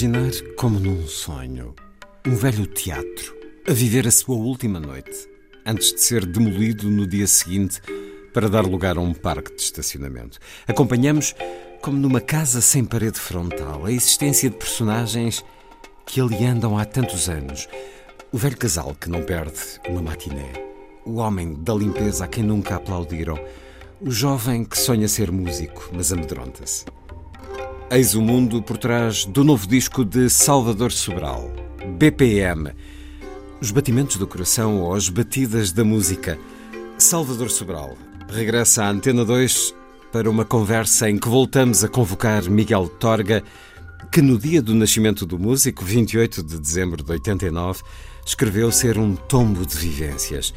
Imaginar como num sonho um velho teatro a viver a sua última noite antes de ser demolido no dia seguinte para dar lugar a um parque de estacionamento. Acompanhamos, como numa casa sem parede frontal, a existência de personagens que ali andam há tantos anos. O velho casal que não perde uma matiné, o homem da limpeza a quem nunca aplaudiram, o jovem que sonha ser músico, mas amedronta-se. Eis o mundo por trás do novo disco de Salvador Sobral, BPM. Os batimentos do coração ou as batidas da música. Salvador Sobral regressa à Antena 2 para uma conversa em que voltamos a convocar Miguel Torga, que no dia do nascimento do músico, 28 de dezembro de 89, escreveu ser um tombo de vivências.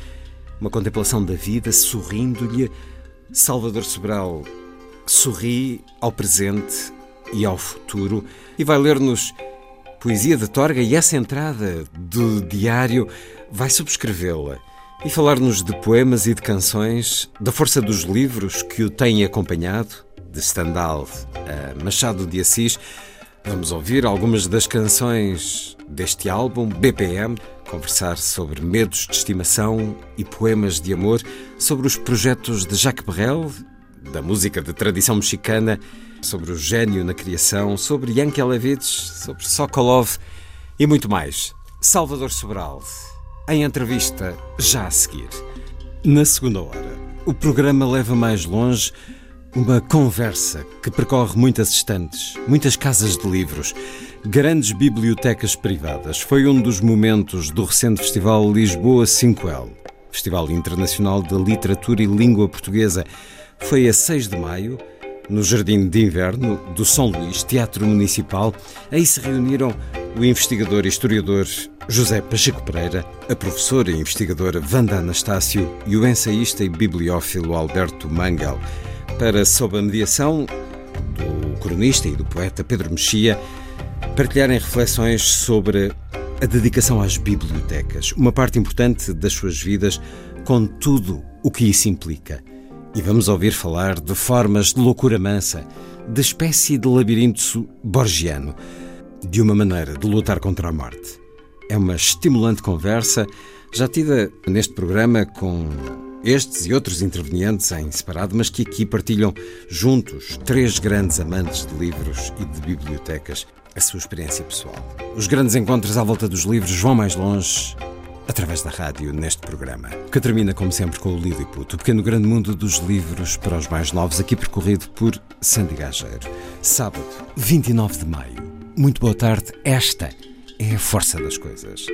Uma contemplação da vida sorrindo-lhe. Salvador Sobral sorri ao presente e ao futuro e vai ler-nos poesia de Torga e essa entrada do diário vai subscrevê-la e falar-nos de poemas e de canções, da força dos livros que o têm acompanhado, de Stendhal a Machado de Assis. Vamos ouvir algumas das canções deste álbum, BPM, conversar sobre medos de estimação e poemas de amor, sobre os projetos de Jacques Brel, da música de tradição mexicana, sobre o gênio na criação, sobre Yankelevich, sobre Sokolov e muito mais. Salvador Sobral, em entrevista já a seguir. Na segunda hora, o programa leva mais longe uma conversa que percorre muitas estantes, muitas casas de livros, grandes bibliotecas privadas. Foi um dos momentos do recente Festival Lisboa 5L, Festival Internacional de Literatura e Língua Portuguesa. Foi a 6 de maio no Jardim de Inverno do São Luís, Teatro Municipal. Aí se reuniram o investigador e historiador José Pacheco Pereira, a professora e investigadora Wanda Anastácio e o ensaísta e bibliófilo Alberto Mangal, para, sob a mediação do cronista e do poeta Pedro Mexia, partilharem reflexões sobre a dedicação às bibliotecas, uma parte importante das suas vidas, com tudo o que isso implica. E vamos ouvir falar de formas de loucura mansa, de espécie de labirinto borgiano, de uma maneira de lutar contra a morte. É uma estimulante conversa, já tida neste programa com estes e outros intervenientes em separado, mas que aqui partilham juntos três grandes amantes de livros e de bibliotecas a sua experiência pessoal. Os grandes encontros à volta dos livros vão mais longe através da rádio neste programa, que termina como sempre com o Lilliput, o pequeno grande mundo dos livros para os mais novos, aqui percorrido por Sandy Gageiro. Sábado, 29 de maio. Muito boa tarde. Esta é a força das coisas.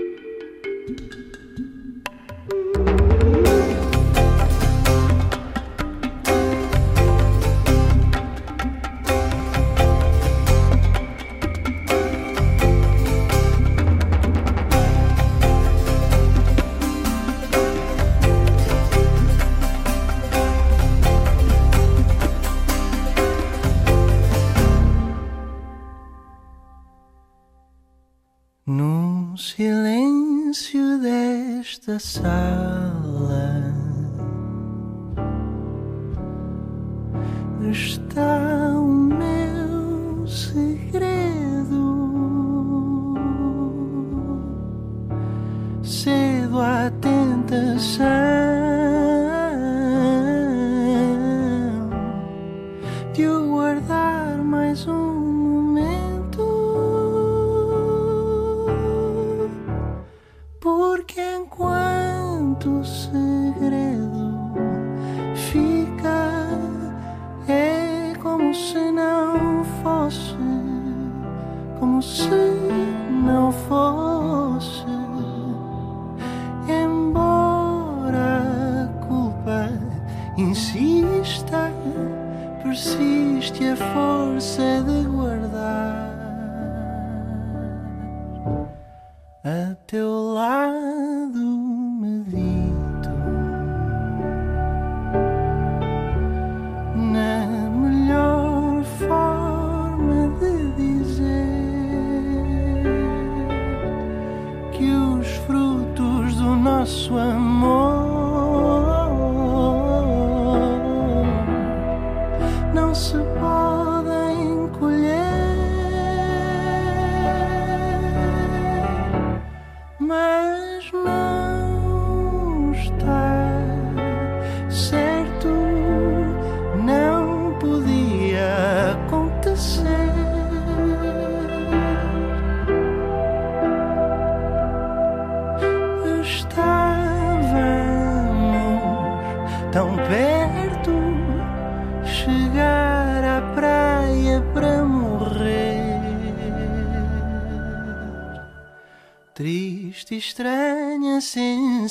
Desta sala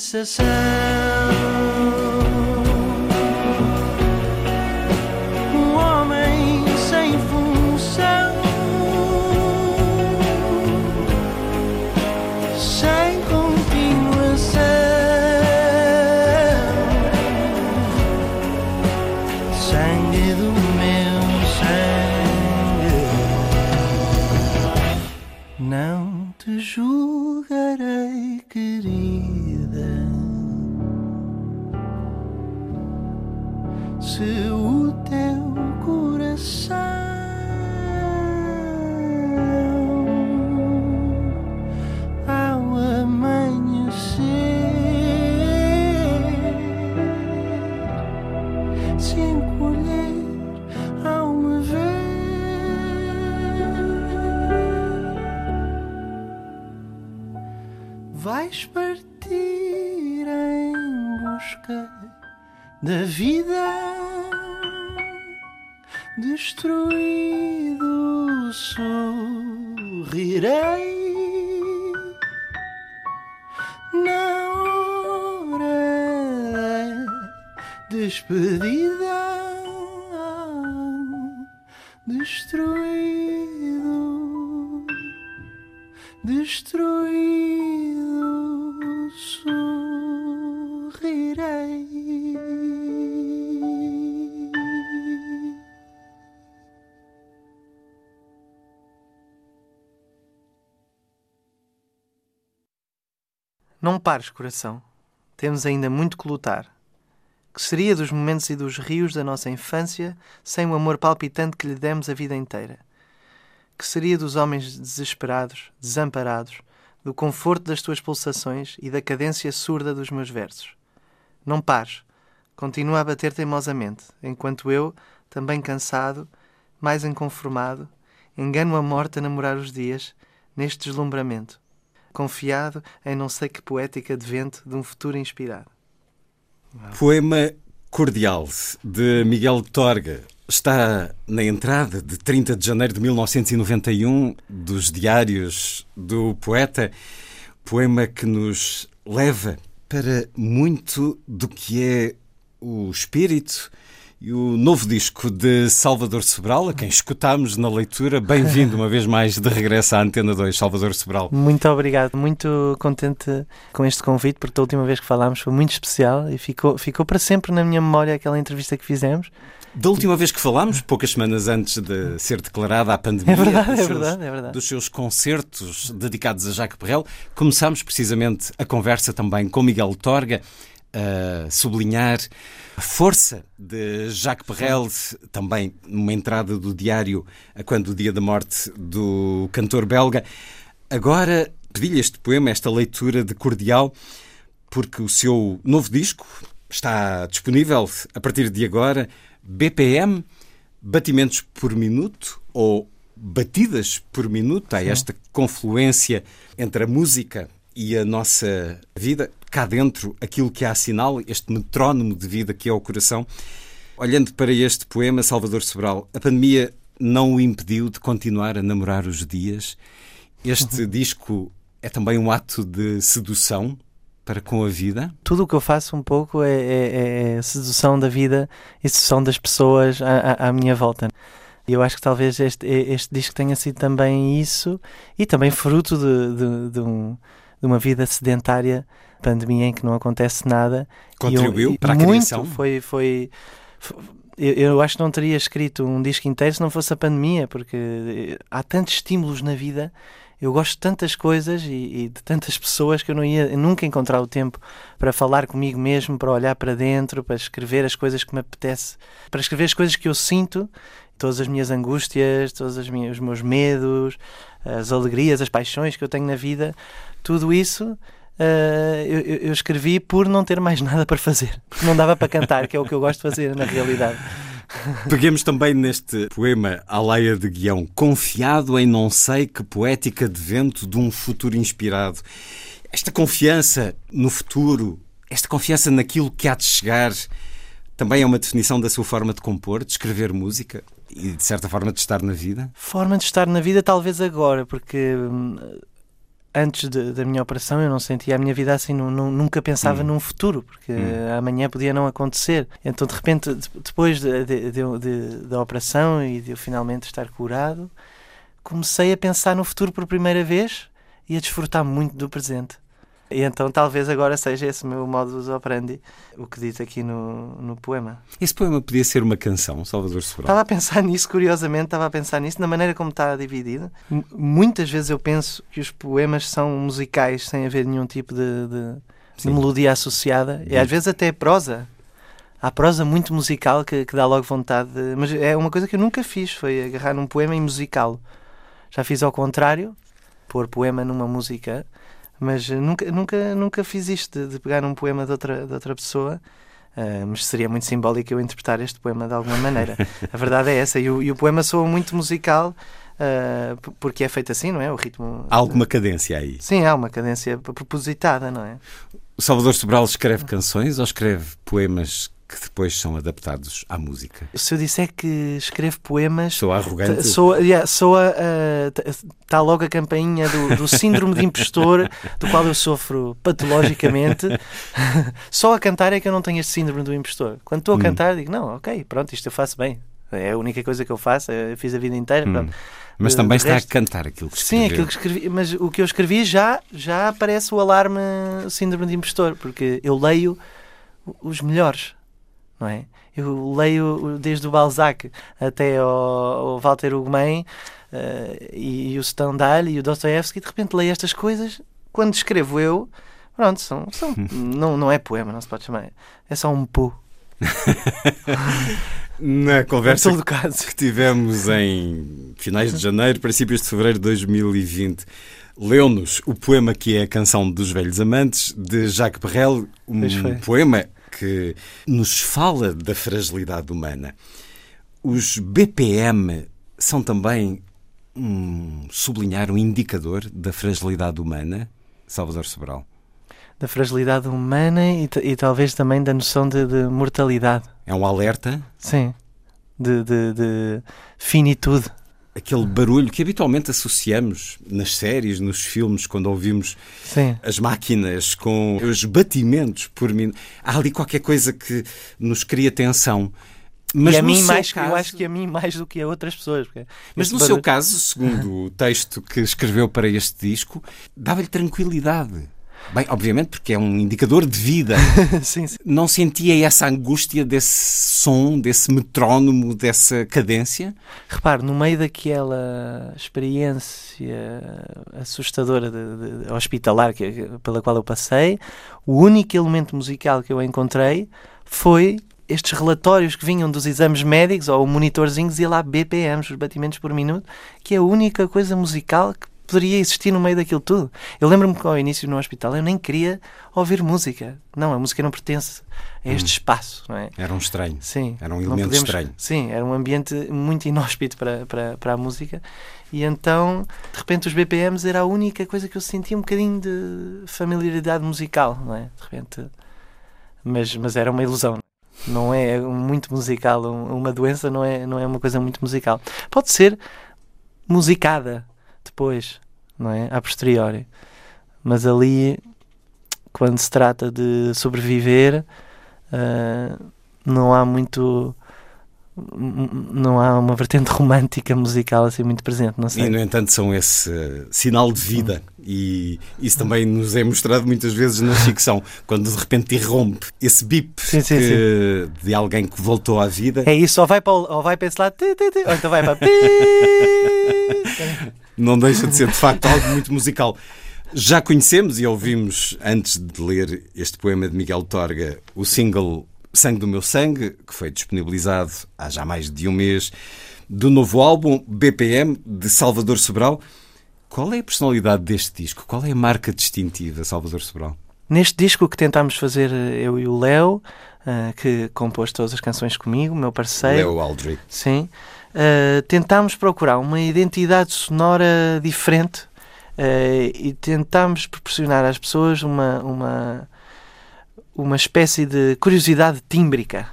sensação. O teu coração destruído sorrirei. Na hora da despedida destruído destruído Não pares, coração. Temos ainda muito que lutar. Que seria dos momentos e dos rios da nossa infância sem o amor palpitante que lhe demos a vida inteira? Que seria dos homens desesperados, desamparados, do conforto das tuas pulsações e da cadência surda dos meus versos? Não pares. Continua a bater teimosamente, enquanto eu, também cansado, mais inconformado, engano a morte a namorar os dias, neste deslumbramento confiado em não sei que poética advento de um futuro inspirado. Poema Cordial, de Miguel Torga. Está na entrada de 30 de janeiro de 1991 dos Diários do Poeta. Poema que nos leva para muito do que é o espírito e o novo disco de Salvador Sobral, a quem escutámos na leitura. Bem-vindo uma vez mais de regresso à Antena 2, Salvador Sobral. Muito obrigado, muito contente com este convite, porque a última vez que falámos foi muito especial e ficou, ficou para sempre na minha memória aquela entrevista que fizemos. Da última vez que falámos, poucas semanas antes de ser declarada a pandemia, É verdade, dos, é seus, verdade, é verdade. dos seus concertos dedicados a Jacques Perrel, começámos precisamente a conversa também com Miguel Torga a sublinhar a força de Jacques Perrel, também numa entrada do diário quando o dia da morte do cantor belga. Agora pedi-lhe este poema, esta leitura de cordial, porque o seu novo disco está disponível a partir de agora. BPM, batimentos por minuto ou batidas por minuto. Há esta confluência entre a música e a nossa vida. Cá dentro, aquilo que há assinala, este metrónomo de vida que é o coração. Olhando para este poema, Salvador Sobral, a pandemia não o impediu de continuar a namorar os dias. Este uhum. disco é também um ato de sedução para com a vida? Tudo o que eu faço um pouco é, é, é sedução da vida e sedução das pessoas à, à, à minha volta. E eu acho que talvez este, este disco tenha sido também isso e também fruto de, de, de, um, de uma vida sedentária, pandemia em que não acontece nada. Contribuiu eu, para a muito, criação? Foi, foi, foi eu, eu, acho que não teria escrito um disco inteiro se não fosse a pandemia, porque há tantos estímulos na vida eu gosto de tantas coisas e, e, de tantas pessoas que eu não ia nunca encontrar o tempo para falar comigo mesmo, para olhar para dentro, para escrever as coisas que me apetece, para escrever as coisas que eu sinto, todas as minhas angústias, todos os meus medos, as alegrias, as paixões que eu tenho na vida, tudo isso. Uh, eu, eu, escrevi por não ter mais nada para fazer, não dava para cantar, que é o que eu gosto de fazer na realidade. Peguemos também neste poema à Leia de Guião, confiado em não sei que poética de vento de um futuro inspirado. Esta confiança no futuro, esta confiança naquilo que há de chegar, também é uma definição da sua forma de compor, de escrever música e, de certa forma, de estar na vida? Forma de estar na vida, talvez agora, porque hum, antes de, da minha operação eu não sentia a minha vida assim, não, não, nunca pensava hum. num futuro, porque hum. amanhã podia não acontecer. Então, de repente, depois de, de, de, da operação e de eu finalmente estar curado, comecei a pensar no futuro por primeira vez e a desfrutar muito do presente. E então talvez agora seja esse o meu modus operandi, o que dito aqui no, no poema. Esse poema podia ser uma canção, Salvador Sobral? Estava a pensar nisso, curiosamente, estava a pensar nisso, na maneira como está dividido. M muitas vezes eu penso que os poemas são musicais sem haver nenhum tipo de, de, de melodia associada, e às vezes até prosa. Há prosa muito musical que, que dá logo vontade de... Mas é uma coisa que eu nunca fiz, foi agarrar num poema e musicá-lo. Já fiz ao contrário, pôr poema numa música mas nunca, nunca, nunca fiz isto de, de pegar um poema de outra, de outra pessoa. Uh, mas seria muito simbólico eu interpretar este poema de alguma maneira. A verdade é essa. E o, e o poema soa muito musical uh, porque é feito assim, não é? O ritmo. Há alguma cadência aí? Sim, há uma cadência propositada, não é? O Salvador Sobral escreve canções ou escreve poemas que depois são adaptados à música. Se eu disser que escrevo poemas. Sou arrogante. Sou, yeah, soa. Está uh, logo a campainha do, do síndrome de impostor, do qual eu sofro patologicamente. Só a cantar é que eu não tenho este síndrome do impostor. Quando estou a hum. cantar, digo: não, ok, pronto, isto eu faço bem. É a única coisa que eu faço, eu fiz a vida inteira. Hum. Mas também está resto... a cantar aquilo que escreveu. Sim, aquilo que escrevi, mas o que eu escrevi já, já aparece o alarme síndrome de impostor, porque eu leio os melhores não é? Eu leio desde o Balzac até ao, Walter Ugumem uh, e, e, o Stendhal e o Dostoevsky, de repente leio estas coisas, quando escrevo eu, pronto, são, são, não, não é poema, não se pode chamar, é só um pu. Na conversa que tivemos em finais de janeiro, princípios de fevereiro de 2020, leu-nos o poema que é a Canção dos Velhos Amantes, de Jacques Perrel, um poema que nos fala da fragilidade humana. Os BPM são também um sublinhar, um indicador da fragilidade humana, Salvador Sobral? Da fragilidade humana e, e talvez também da noção de, de, mortalidade. É um alerta? Sim, de, de, de finitude aquele barulho que habitualmente associamos nas séries, nos filmes, quando ouvimos Sim. as máquinas com os batimentos por minuto. Há ali qualquer coisa que nos cria tensão. Mas e a mim mais, caso... eu acho que a mim mais do que a outras pessoas. Mas no barulho... seu caso, segundo o texto que escreveu para este disco, dava-lhe tranquilidade. Bem, obviamente, porque é um indicador de vida. sim, sim. Não sentia essa angústia desse som, desse metrónomo, dessa cadência? Repare, no meio daquela experiência assustadora de, de hospitalar que, pela qual eu passei, o único elemento musical que eu encontrei foi estes relatórios que vinham dos exames médicos ou o monitorzinho dizia lá BPMs, os batimentos por minuto, que é a única coisa musical que poderia existir no meio daquilo tudo. Eu lembro-me que ao início no hospital eu nem queria ouvir música. Não, a música não pertence a este hum. espaço, não é? Era um estranho. Sim. Era um elemento podemos, estranho. Sim, era um ambiente muito inóspito para, para, para a música. E então, de repente, os BPMs era a única coisa que eu sentia um bocadinho de familiaridade musical, não é? De repente. Mas, mas era uma ilusão não é muito musical. Uma doença não é, não é uma coisa muito musical. Pode ser musicada depois, não é? A posteriori. Mas ali, quando se trata de sobreviver, uh, não há muito não há uma vertente romântica musical assim muito presente, não sei. E no entanto são esse sinal de vida e isso também nos é mostrado muitas vezes na ficção, quando de repente irrompe esse bip sim, sim, que, sim. de alguém que voltou à vida. É isso, ou vai para, ou vai para esse lado, ou então vai para Não deixa de ser de facto algo muito musical. Já conhecemos e ouvimos antes de ler este poema de Miguel Torga o single Sangue do Meu Sangue, que foi disponibilizado há já mais de um mês, do novo álbum BPM de Salvador Sobral. Qual é a personalidade deste disco? Qual é a marca distintiva, Salvador Sobral? Neste disco que tentámos fazer eh, eu e o Léo, uh, que compôs todas as canções comigo, meu parceiro. Léo Aldrich. Sim. Uh, tentámos procurar uma identidade sonora diferente uh, e tentámos proporcionar às pessoas uma, uma, uma espécie de curiosidade tímbrica.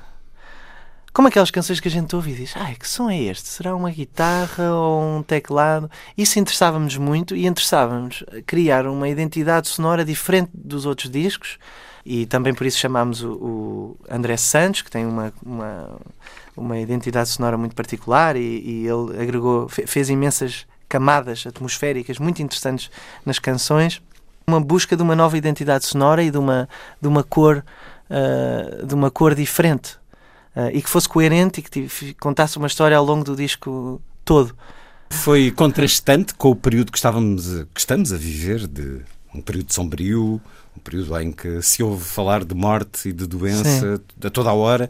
Como aquelas canções que a gente ouve e diz: Ai, que som é este? Será uma guitarra ou um teclado? Isso interessava-nos muito e interessava-nos criar uma identidade sonora diferente dos outros discos e também por isso chamámos o, o André Santos, que tem uma, uma, uma identidade sonora muito particular e, e ele agregou, fez imensas camadas atmosféricas muito interessantes nas canções uma busca de uma nova identidade sonora e de uma, de uma cor uh, de uma cor diferente uh, e que fosse coerente e que contasse uma história ao longo do disco todo. Foi contrastante com o período que estávamos que estamos a viver de um período sombrio, um período em que se ouve falar de morte e de doença Sim. a toda a hora.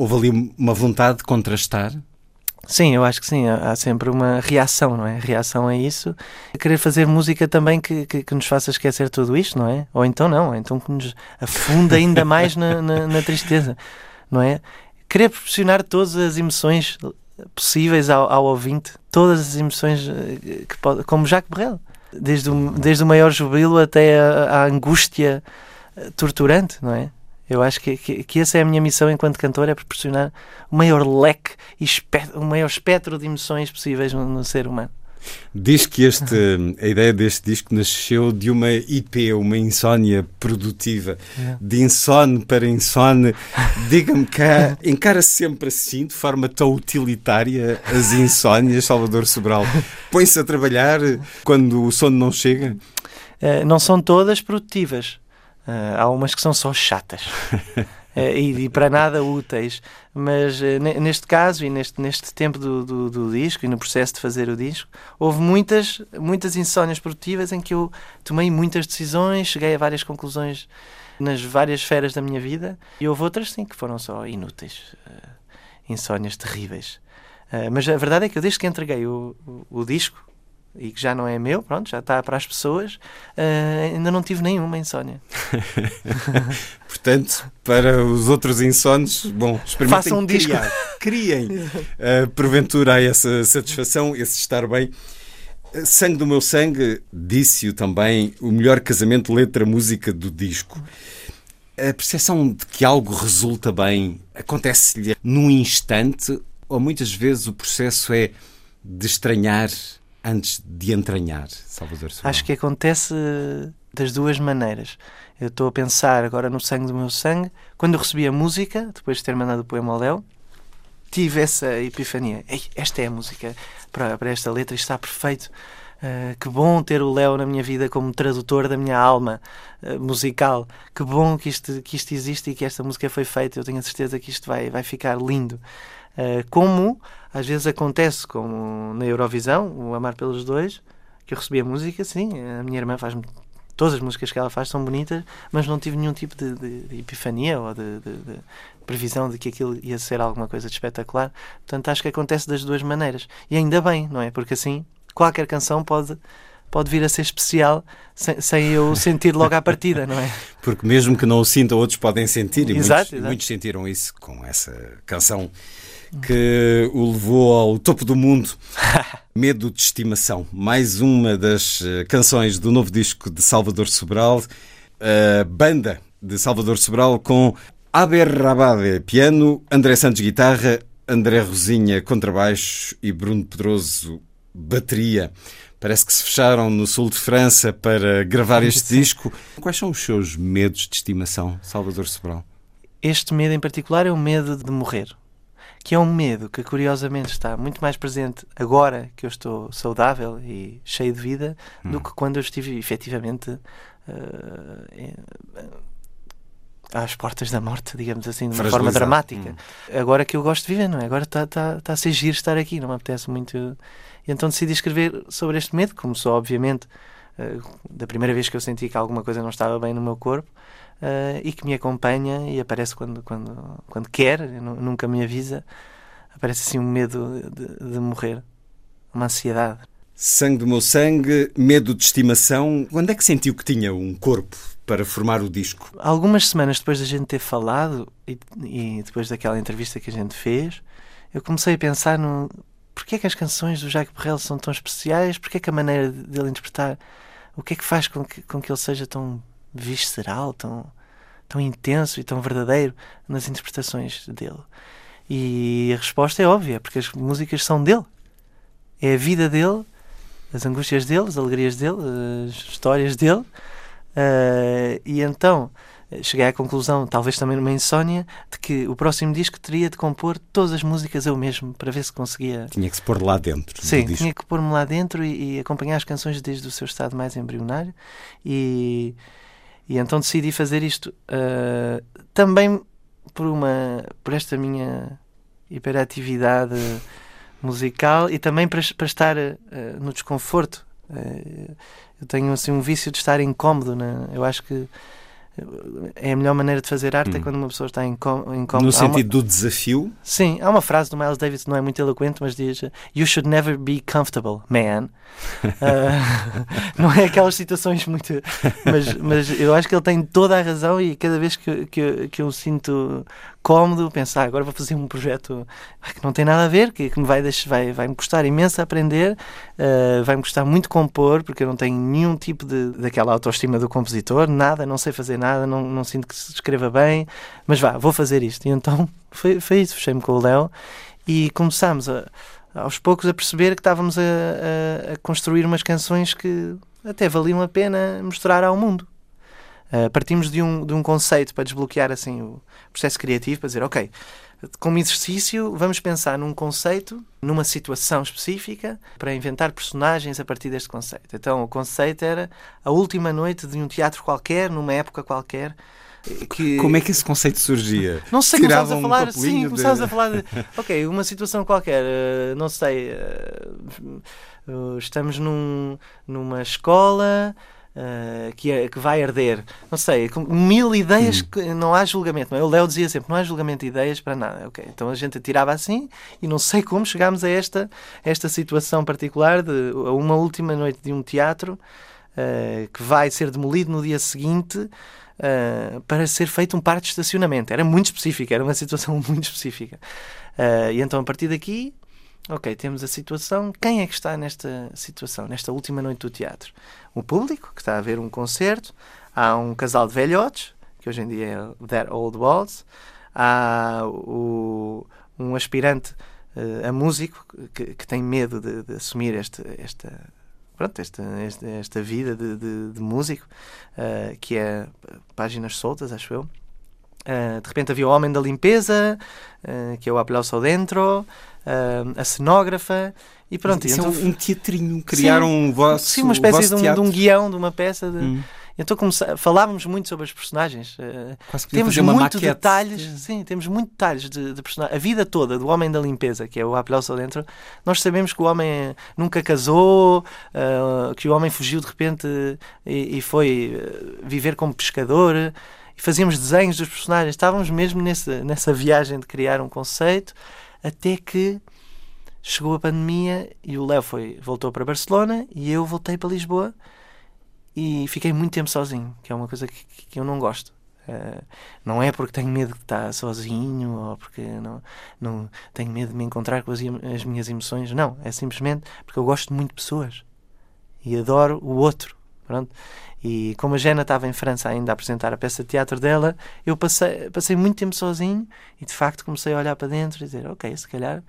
Houve ali uma vontade de contrastar Sim, eu acho que sim. Há sempre uma reação, não é? Reação a isso. Querer fazer música também que, que, que, nos faça esquecer tudo isto, não é? Ou então não, então que nos afunda ainda mais na, na, na tristeza, não é? Querer proporcionar todas as emoções possíveis ao, ao ouvinte, todas as emoções eh, que pode, como Jacques Brel, desde o, desde o maior jubilo até a, a angústia eh, torturante, não é? Eu acho que, que, que, essa é a minha missão enquanto cantor, é proporcionar o maior leque e o maior espectro de emoções possíveis no, no, ser humano. Diz que este, a ideia deste disco nasceu de uma IP, uma insónia produtiva. É. De insone para insone. Diga-me cá, encara -se sempre assim, de forma tão utilitária, as insónias, Salvador Sobral? Põe-se a trabalhar quando o sono não chega? Uh, não são todas produtivas Uh, há umas que são só chatas uh, e, e, para nada úteis, mas uh, neste caso e neste, neste tempo do, do, do, disco e no processo de fazer o disco, houve muitas, muitas insónias produtivas em que eu tomei muitas decisões, cheguei a várias conclusões nas várias esferas da minha vida e houve outras sim que foram só inúteis, insónias terríveis. mas a verdade é que eu, desde que entreguei o, o, o disco, e que já não é meu, pronto, já está para as pessoas, uh, ainda não tive nenhuma insónia. Portanto, para os outros insones, bom, experimentem Façam um criar, disco. criem, uh, porventura há essa satisfação, esse estar bem. Eh, sangue do meu sangue, disse-o também, o melhor casamento letra-música do disco. A percepção de que algo resulta bem acontece-lhe num instante ou muitas vezes o processo é de estranhar antes de entranhar, Salvador Sobral? Acho que acontece das duas maneiras. Eu estou a pensar agora no sangue do meu sangue. Quando eu recebi a música, depois de ter mandado o poema ao Léo, tive essa epifania. Ei, esta é a música para, para esta letra, está perfeito. Uh, que bom ter o Léo na minha vida como tradutor da minha alma uh, musical. Que bom que isto, que isto existe e que esta música foi feita. Eu tenho a certeza que isto vai, vai ficar lindo. Uh, como às vezes acontece, como na Eurovisão, o Amar pelos Dois, que eu recebi a música, sim, a minha irmã faz todas as músicas que ela faz são bonitas, mas não tive nenhum tipo de, de, de epifania ou de, de, previsão de que aquilo ia ser alguma coisa de espetacular. Portanto, acho que acontece das duas maneiras. E ainda bem, não é? Porque assim, qualquer canção pode pode vir a ser especial sem, sem, eu sentir logo à partida, não é? Porque mesmo que não o sintam, outros podem sentir e exato, muitos, exato. muitos sentiram isso com essa canção que o levou ao topo do mundo. Medo de Estimação, mais uma das eh, canções do novo disco de Salvador Sobral, a banda de Salvador Sobral com Aber Rabade piano, André Santos guitarra, André Rosinha contrabaixo e Bruno Pedroso bateria. Parece que se fecharam no sul de França para gravar este disco. Quais são os seus medos de estimação, Salvador Sobral? Este medo em particular é o medo de morrer que é um medo que curiosamente está muito mais presente agora que eu estou saudável e cheio de vida hum. do que quando eu estive efetivamente uh, às portas da morte, digamos assim, de uma forma dramática. Hum. Agora que eu gosto de viver, não é? Agora está tá, tá a ser giro estar aqui, não me apetece muito. E então decidi escrever sobre este medo, começou obviamente uh, da primeira vez que eu senti que alguma coisa não estava bem no meu corpo uh, e que me acompanha e aparece quando, quando, quando quer, nunca me avisa. Aparece assim um medo de, de morrer, uma ansiedade. Sangue do meu sangue, medo de estimação. Quando é que sentiu que tinha um corpo para formar o disco? Algumas semanas depois da gente ter falado e, e depois daquela entrevista que a gente fez, eu comecei a pensar no porquê é que as canções do Jacques Brel são tão especiais, porquê é que a maneira dele interpretar, o que é que faz com que, com que ele seja tão visceral, tão, tão intenso e tão verdadeiro nas interpretações dele. E a resposta é óbvia, porque as músicas são dele. É a vida dele, as angústias dele, as alegrias dele, as histórias dele. Uh, e então cheguei à conclusão, talvez também numa insónia, de que o próximo disco teria de compor todas as músicas eu mesmo, para ver se conseguia. Tinha que se pôr lá dentro. Sim, tinha que pôr-me lá dentro e, e, acompanhar as canções desde o seu estado mais embrionário. E e então decidi fazer isto uh, também por uma por esta minha hiperatividade musical e também para, para estar uh, no desconforto. Uh, eu tenho assim um vício de estar incómodo. Né? Eu acho que é a melhor maneira de fazer arte é hum. é quando uma pessoa está incómoda. No sentido uma... do desafio? Sim, há uma frase do Miles Davis não é muito eloquente, mas diz You should never be comfortable, man. uh, não é aquelas situações muito. Mas, mas eu acho que ele tem toda a razão e cada vez que, que, que eu sinto cómodo, pensar, ah, agora vou fazer um projeto que não tem nada a ver, que, que me vai, deixar, vai, vai me custar imenso aprender, uh, vai me custar muito compor, porque eu não tenho nenhum tipo de daquela autoestima do compositor, nada, não sei fazer nada, não, não sinto que se escreva bem, mas vá, vou fazer isto. E então foi, foi isso, fechei-me com o Léo e começámos a, aos poucos a perceber que estávamos a, a, a construir umas canções que até valiam a pena mostrar ao mundo. Uh, partimos de um, de um conceito para desbloquear assim o processo criativo, para dizer, ok, como exercício, vamos pensar num conceito, numa situação específica, para inventar personagens a partir deste conceito. Então, o conceito era a última noite de um teatro qualquer, numa época qualquer. Que... Como é que esse conceito surgia? Não sei, começámos a falar, sim, começámos de... a falar de, ok, uma situação qualquer, uh, não sei, estamos num, numa escola, Uh, que, é, que vai arder. Não sei, mil ideias, hum. que não há julgamento. É? O Léo dizia sempre: não há julgamento de ideias para nada. Okay. Então a gente atirava assim e não sei como chegámos a esta, esta situação particular de uma última noite de um teatro uh, que vai ser demolido no dia seguinte. Uh, para ser feito um parque de estacionamento. Era muito específica, era uma situação muito específica. e então, a partir daqui, Ok, temos a situação. Quem é que está nesta situação, nesta última noite do teatro? O público, que está a ver um concerto. Há um casal de velhotes, que hoje em dia é That Old Waltz. Há o, um aspirante uh, a músico que, que tem medo de, de assumir este, esta, pronto, esta, esta, esta vida de, de, de músico, uh, que é Páginas Soltas, acho eu. Uh, de repente havia o Homem da Limpeza, uh, que é o Aplauso Dentro, uh, a cenógrafa, e pronto. Isso então, é um, teatrinho, criaram sim, um vosso Sim, uma espécie de um, de um, guião, de uma peça. De... Hum. Então comece... falávamos muito sobre os personagens. Quase que temos muito maquete. detalhes, sim, temos muito detalhes de, de personagens. A vida toda do homem da limpeza, que é o Aplauso dentro, nós sabemos que o homem nunca casou, que o homem fugiu de repente e, e foi viver como pescador. E fazíamos desenhos dos personagens. Estávamos mesmo nessa, nessa viagem de criar um conceito, até que chegou a pandemia e o Léo foi, voltou para Barcelona e eu voltei para Lisboa e fiquei muito tempo sozinho, que é uma coisa que, que eu não gosto. Uh, não é porque tenho medo de estar sozinho ou porque não, não tenho medo de me encontrar com as, as minhas emoções. Não, é simplesmente porque eu gosto muito de pessoas e adoro o outro. Pronto. E como a Jena estava em França ainda a apresentar a peça de teatro dela, eu passei, passei muito tempo sozinho e de facto comecei a olhar para dentro e dizer: Ok, se calhar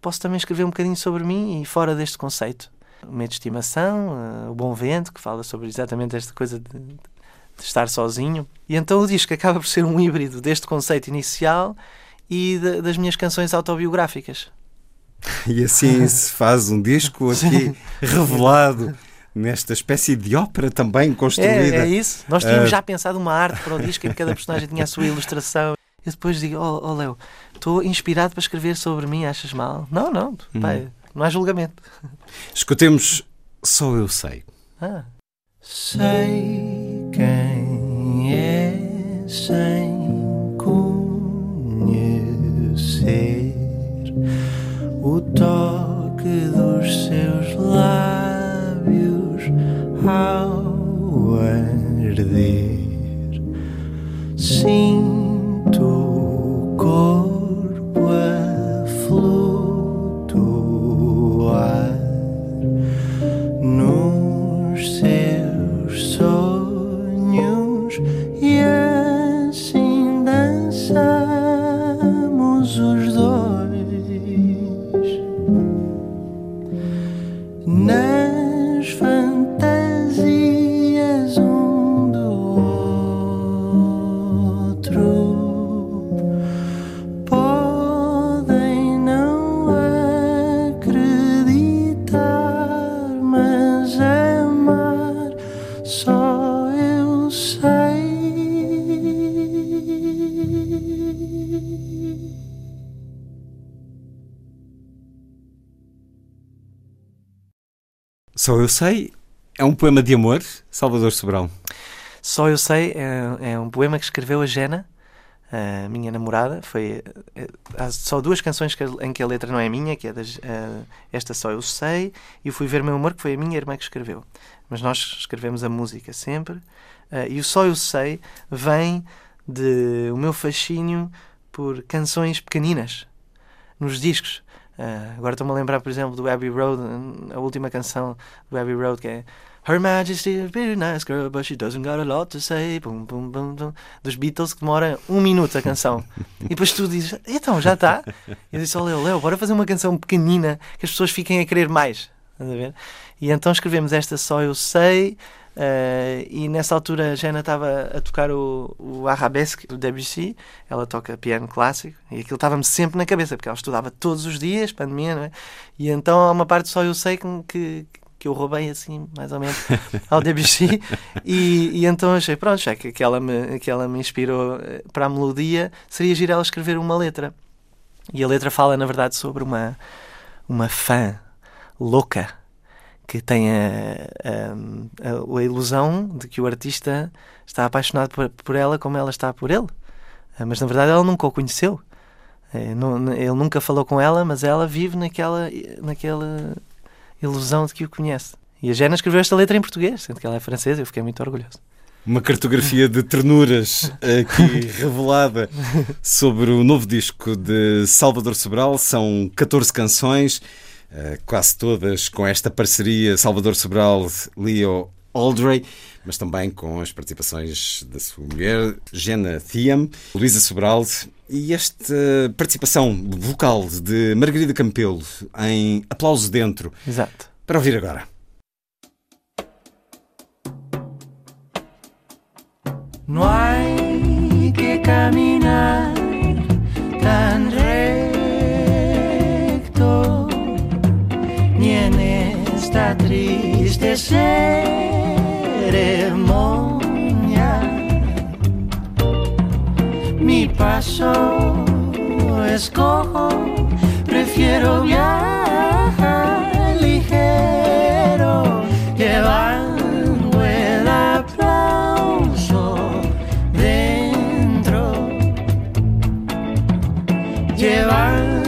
posso também escrever um bocadinho sobre mim e fora deste conceito o medo de estimação, uh, o bom vento, que fala sobre exatamente esta coisa de, de, estar sozinho. E então o disco acaba por ser um híbrido deste conceito inicial e de, das minhas canções autobiográficas. E assim se faz um disco aqui revelado nesta espécie de ópera também construída. É, é isso. Nós tínhamos uh... já pensado uma arte para o disco em que cada personagem tinha a sua ilustração. Eu depois digo, oh, oh Léo, estou inspirado para escrever sobre mim, achas mal? Não, não, Hum. pai, não há julgamento. Escutemos Só Eu Sei. Ah. Sei quem é sem conhecer o toque dos Só Eu Sei é um poema de amor, Salvador Sobral. Só Eu Sei é, é um poema que escreveu a Jena, a minha namorada. Foi, é, há só duas canções que, em que a letra não é minha, que é das, eh, esta Só Eu Sei e Fui Ver Meu Amor, que foi a minha irmã que escreveu. Mas nós escrevemos a música sempre. eh, e o Só Eu Sei vem de o meu fascínio por canções pequeninas nos discos. Eh, agora estou-me a lembrar, por exemplo, do Abbey Road, a última canção do Abbey Road, que é Her Majesty is a very nice girl, but she doesn't got a lot to say. Bum, bum, bum, bum. Dos Beatles, que demora um minuto a canção. e depois tu dizes, então, já está. Eu disse, oh Leo, Leo, bora fazer uma canção pequenina que as pessoas fiquem a querer mais. Estás a ver? E então escrevemos esta Só Eu Sei. Eh, e nessa altura a Jana estava a tocar o, o Arabesque do Debussy, ela toca piano clássico e aquilo estava-me sempre na cabeça porque ela estudava todos os dias, pandemia, não é? E então há uma parte só eu sei que, que, eu roubei assim, mais ou menos, ao Debussy e, e então achei, pronto, já que, que, ela me, que ela me inspirou eh, para a melodia, seria giro ela escrever uma letra. E a letra fala, na verdade, sobre uma, uma fã louca que tem a, a, a, ilusão de que o artista está apaixonado por, por ela como ela está por ele. Eh, Mas na verdade ela nunca o conheceu. Não- Ele nunca falou com ela, mas ela vive naquela, naquela ilusão de que o conhece. E a Jana escreveu esta letra em português, sendo que ela é francesa, eu fiquei muito orgulhoso. Uma cartografia de ternuras aqui revelada sobre o novo disco de Salvador Sobral. São 14 canções, quase todas com esta parceria Salvador Sobral-Leo Aldrey, mas também com as participações da sua mulher, Jenna Thiam, Luísa Sobral e esta participação vocal de Margarida Campelo em Aplauso Dentro. Exato. Para ouvir agora. No hay que caminar tan recto, ceremonia. Mi paso escojo, prefiero viajar ligero, llevando el aplauso dentro, llevando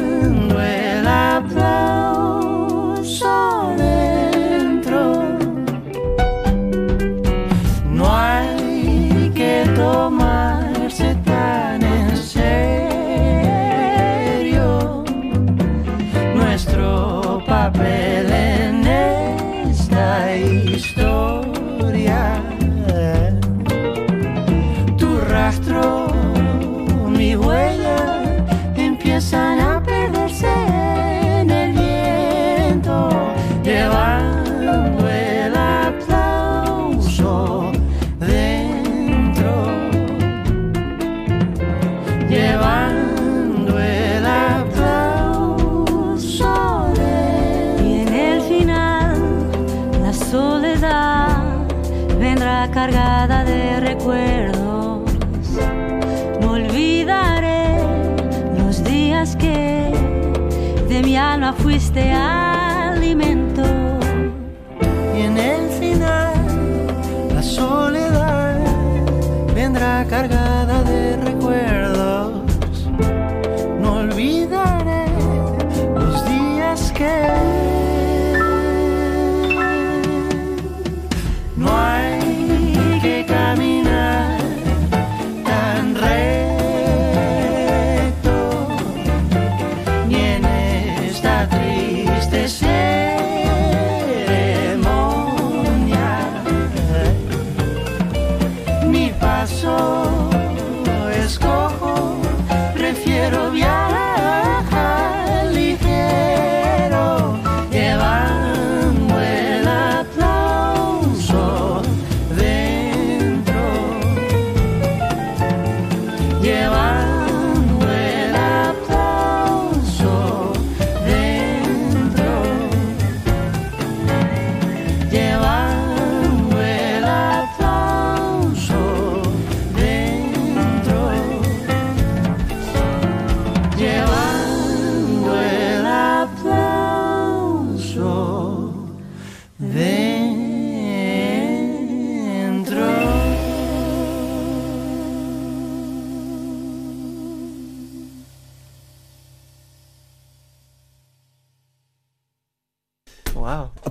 alma fuiste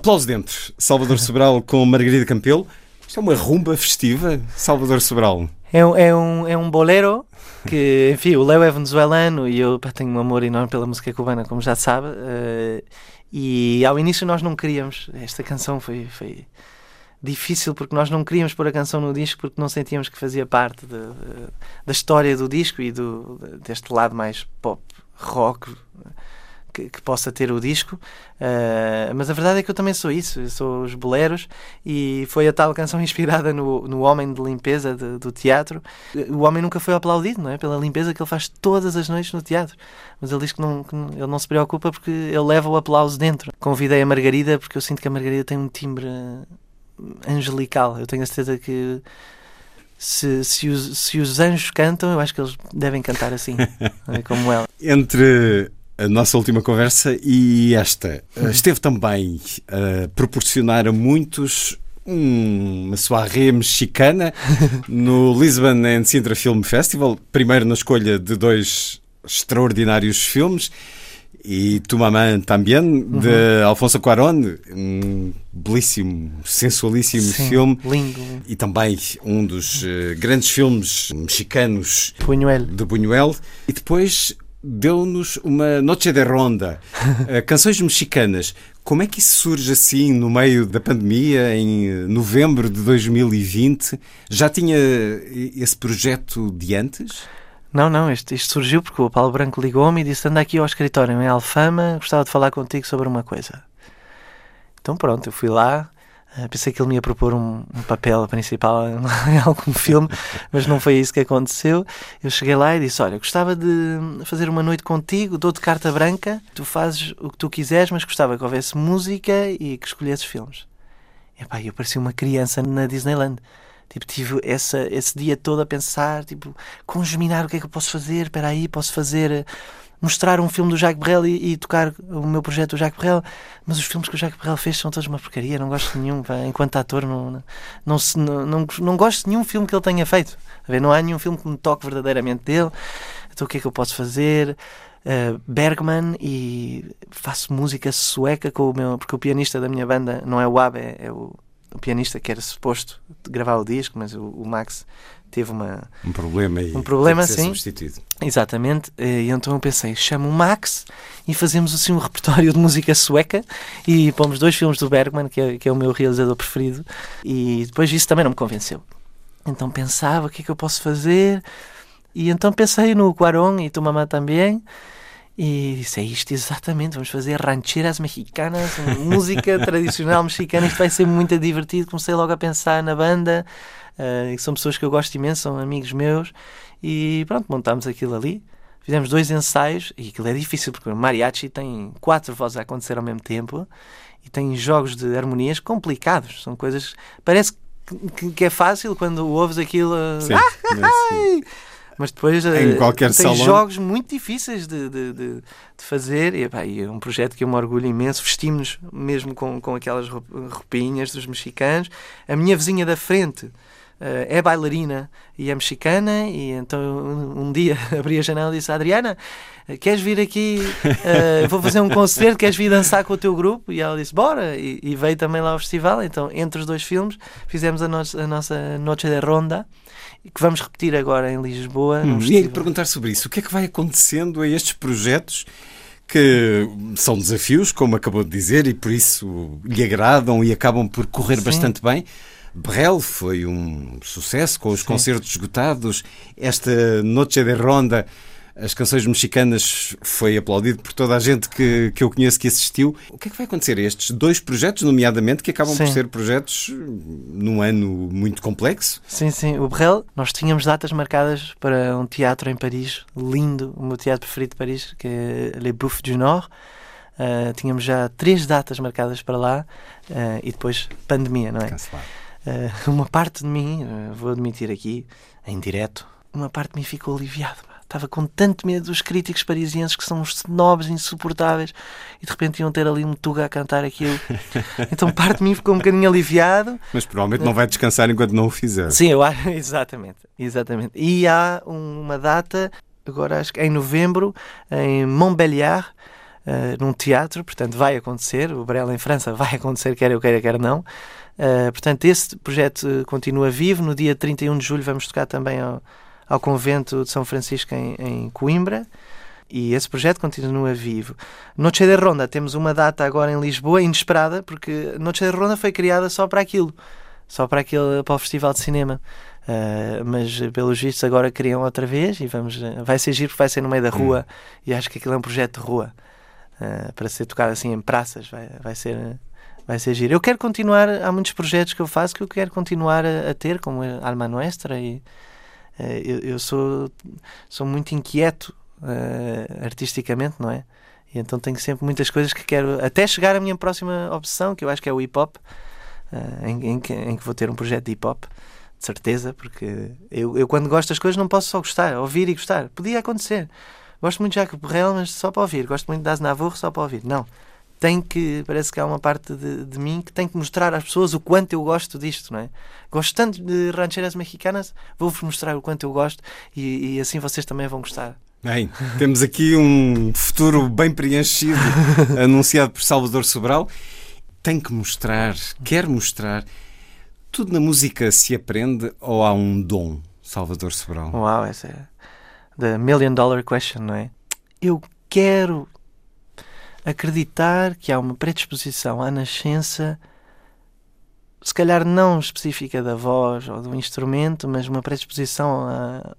Aplausos dentro. Salvador Sobral com Margarida Campelo. Isto é uma rumba festiva, Salvador Sobral. É um, é um, é um bolero que, enfim, o Léo é venezuelano e eu tenho um amor enorme pela música cubana, como já sabe. eh, e ao início nós não queríamos. Esta canção foi, foi difícil porque nós não queríamos pôr a canção no disco porque não sentíamos que fazia parte de- de- da história do disco e do, deste lado mais pop, rock que, que possa ter o disco. Eh, mas a verdade é que eu também sou isso, eu sou os boleros e foi a tal canção inspirada no, no Homem de Limpeza de- do teatro. O homem nunca foi aplaudido, não é? Pela limpeza que ele faz todas as noites no teatro. Mas ele diz que, não, que não- ele não se preocupa porque ele leva o aplauso dentro. Convidei a Margarida porque eu sinto que a Margarida tem um timbre angelical. Eu tenho a certeza que se, se, os, se os anjos cantam, eu acho que eles devem cantar assim, é? como ela. Entre a nossa última conversa e esta, eh, esteve também a proporcionar a muitos um- uma soirée mexicana no Lisbon and Sintra Film Festival, primeiro na escolha de dois extraordinários filmes e Tu Mamã também, de Alfonso Cuarón, um belíssimo, sensualíssimo Sim, filme. Lindo. E também um dos eh, grandes filmes mexicanos Punhuel. de Buñuel e depois deu-nos uma Noche de Ronda, eh, canções mexicanas. Como é que isso surge assim no meio da pandemia, em novembro de 2020? Já tinha eh, esse projeto de antes? Não, não, isto, isto surgiu porque o Paulo Branco ligou-me e disse: anda aqui ao escritório em Alfama, gostava de falar contigo sobre uma coisa. Então pronto, eu fui lá, Uh, pensei que ele me ia propor um, um papel principal em algum filme, mas não foi isso que aconteceu. Eu cheguei lá e disse: Olha, gostava de fazer uma noite contigo, dou-te carta branca, tu fazes o que tu quiseres, mas gostava que houvesse música e que escolhesses filmes. E pá, eu parecia uma criança na Disneyland. Tipo, tive essa, esse dia todo a pensar, tipo, congeminar o que é que eu posso fazer, espera aí, posso fazer mostrar um filme do Jacques Brel e, e, tocar o meu projeto do Jacques Brel, mas os filmes que o Jacques Brel fez são todos uma porcaria, não gosto de nenhum, pá, enquanto ator não, não, não, não, não gosto de nenhum filme que ele tenha feito. Ver, não há nenhum filme que me toque verdadeiramente dele. Então o que é que eu posso fazer? Uh, Bergman e faço música sueca com o meu, porque o pianista da minha banda não é o Ab, é, é o, o, pianista que era suposto gravar o disco, mas o, o Max teve uma, um problema e um problema sim substituído. Exatamente, e então eu pensei, chamo o Max e fazemos assim um repertório de música sueca e pomos dois filmes do Bergman, que é, que é o meu realizador preferido, e depois isso também não me convenceu. Então pensava, o que é que eu posso fazer? E então pensei no Cuarón e Tu Mamá também, e disse: É isto exatamente, vamos fazer rancheras mexicanas, música tradicional mexicana, isto vai ser muito divertido. Comecei logo a pensar na banda, uh, são pessoas que eu gosto imenso, são amigos meus, e pronto, montámos aquilo ali. Fizemos dois ensaios, e aquilo é difícil, porque o mariachi tem quatro vozes a acontecer ao mesmo tempo e tem jogos de harmonias complicados. São coisas. Parece que, que é fácil quando ouves aquilo. Sim, ah, mas depois em uh, qualquer tem salão. jogos muito difíceis de, de, de, de fazer e, pá, e, é um projeto que eu me orgulho imenso. Vestimos mesmo com, com aquelas roupinhas dos mexicanos. A minha vizinha da frente é bailarina e é mexicana, e então um, dia abri a janela e disse: Adriana, queres vir aqui? Uh, vou fazer um concerto, queres vir dançar com o teu grupo? E ela disse: Bora! E, e veio também lá ao festival. Então, entre os dois filmes, fizemos a, no a nossa Noche de Ronda que vamos repetir agora em Lisboa. Hum, e perguntar sobre isso. O que é que vai acontecendo a estes projetos? que são desafios, como acabou de dizer, e por isso lhe agradam e acabam por correr Sim. bastante bem. Brel foi um sucesso, com os Sim. concertos esgotados. Esta Noche de Ronda, as canções mexicanas, foi aplaudido por toda a gente que, que eu conheço que assistiu. O que é que vai acontecer a estes dois projetos, nomeadamente, que acabam sim. por ser projetos num ano muito complexo? Sim, sim. O Brel, nós tínhamos datas marcadas para um teatro em Paris, lindo, o meu teatro preferido de Paris, que é Le Bouffe du Nord. Uh, tínhamos já três datas marcadas para lá uh, e depois pandemia, não é? Cancelado. Uh, uma parte de mim, uh, vou admitir aqui, em direto, uma parte de mim ficou aliviado. Estava com tanto medo dos críticos parisienses que são uns snobs insuportáveis e de repente iam ter ali um tuga a cantar aquilo. Então parte de mim ficou um bocadinho aliviado. Mas provavelmente não vai descansar enquanto não o fizer. Sim, eu acho, exatamente, exatamente. E há uma data, agora acho que em novembro, em Montbéliard, uh, num teatro, portanto vai acontecer, o Brel em França vai acontecer, quer eu queira, quer não. Uh, portanto, esse projeto continua vivo. No dia 31 de julho vamos tocar também ao, ao convento de São Francisco em, em Coimbra e esse projeto continua vivo. Noche de Ronda, temos uma data agora em Lisboa, inesperada, porque Noche de Ronda foi criada só para aquilo, só para, aquele, para o Festival de Cinema. Uh, mas pelos vistos agora criam outra vez e vamos, vai ser giro porque vai ser no meio da rua hum. e acho que aquilo é um projeto de rua uh, para ser tocado assim em praças, vai, vai ser vai ser giro. Eu quero continuar, há muitos projetos que eu faço que eu quero continuar a, a ter, como Alma Nuestra, e uh, eu, eu, sou, sou muito inquieto uh, artisticamente, não é? E então tenho sempre muitas coisas que quero, até chegar à minha próxima obsessão, que eu acho que é o hip hop, em, em, que, em que vou ter um projeto de hip hop de certeza, porque eu, eu quando gosto das coisas não posso só gostar, ouvir e gostar. Podia acontecer. Gosto muito de Jacques Borrell, mas só para ouvir. Gosto muito de Aznavour, só para ouvir. Não tem que, parece que há uma parte de, de, mim que tem que mostrar às pessoas o quanto eu gosto disto, não é? Gosto tanto de rancheras mexicanas, vou-vos mostrar o quanto eu gosto e, e, assim vocês também vão gostar. Bem, temos aqui um futuro bem preenchido, anunciado por Salvador Sobral. Tem que mostrar, quer mostrar. Tudo na música se aprende ou há um dom, Salvador Sobral? Uau, essa é the million dollar question, não é? Eu quero acreditar que há uma predisposição à nascença, se calhar não específica da voz ou do instrumento, mas uma predisposição a,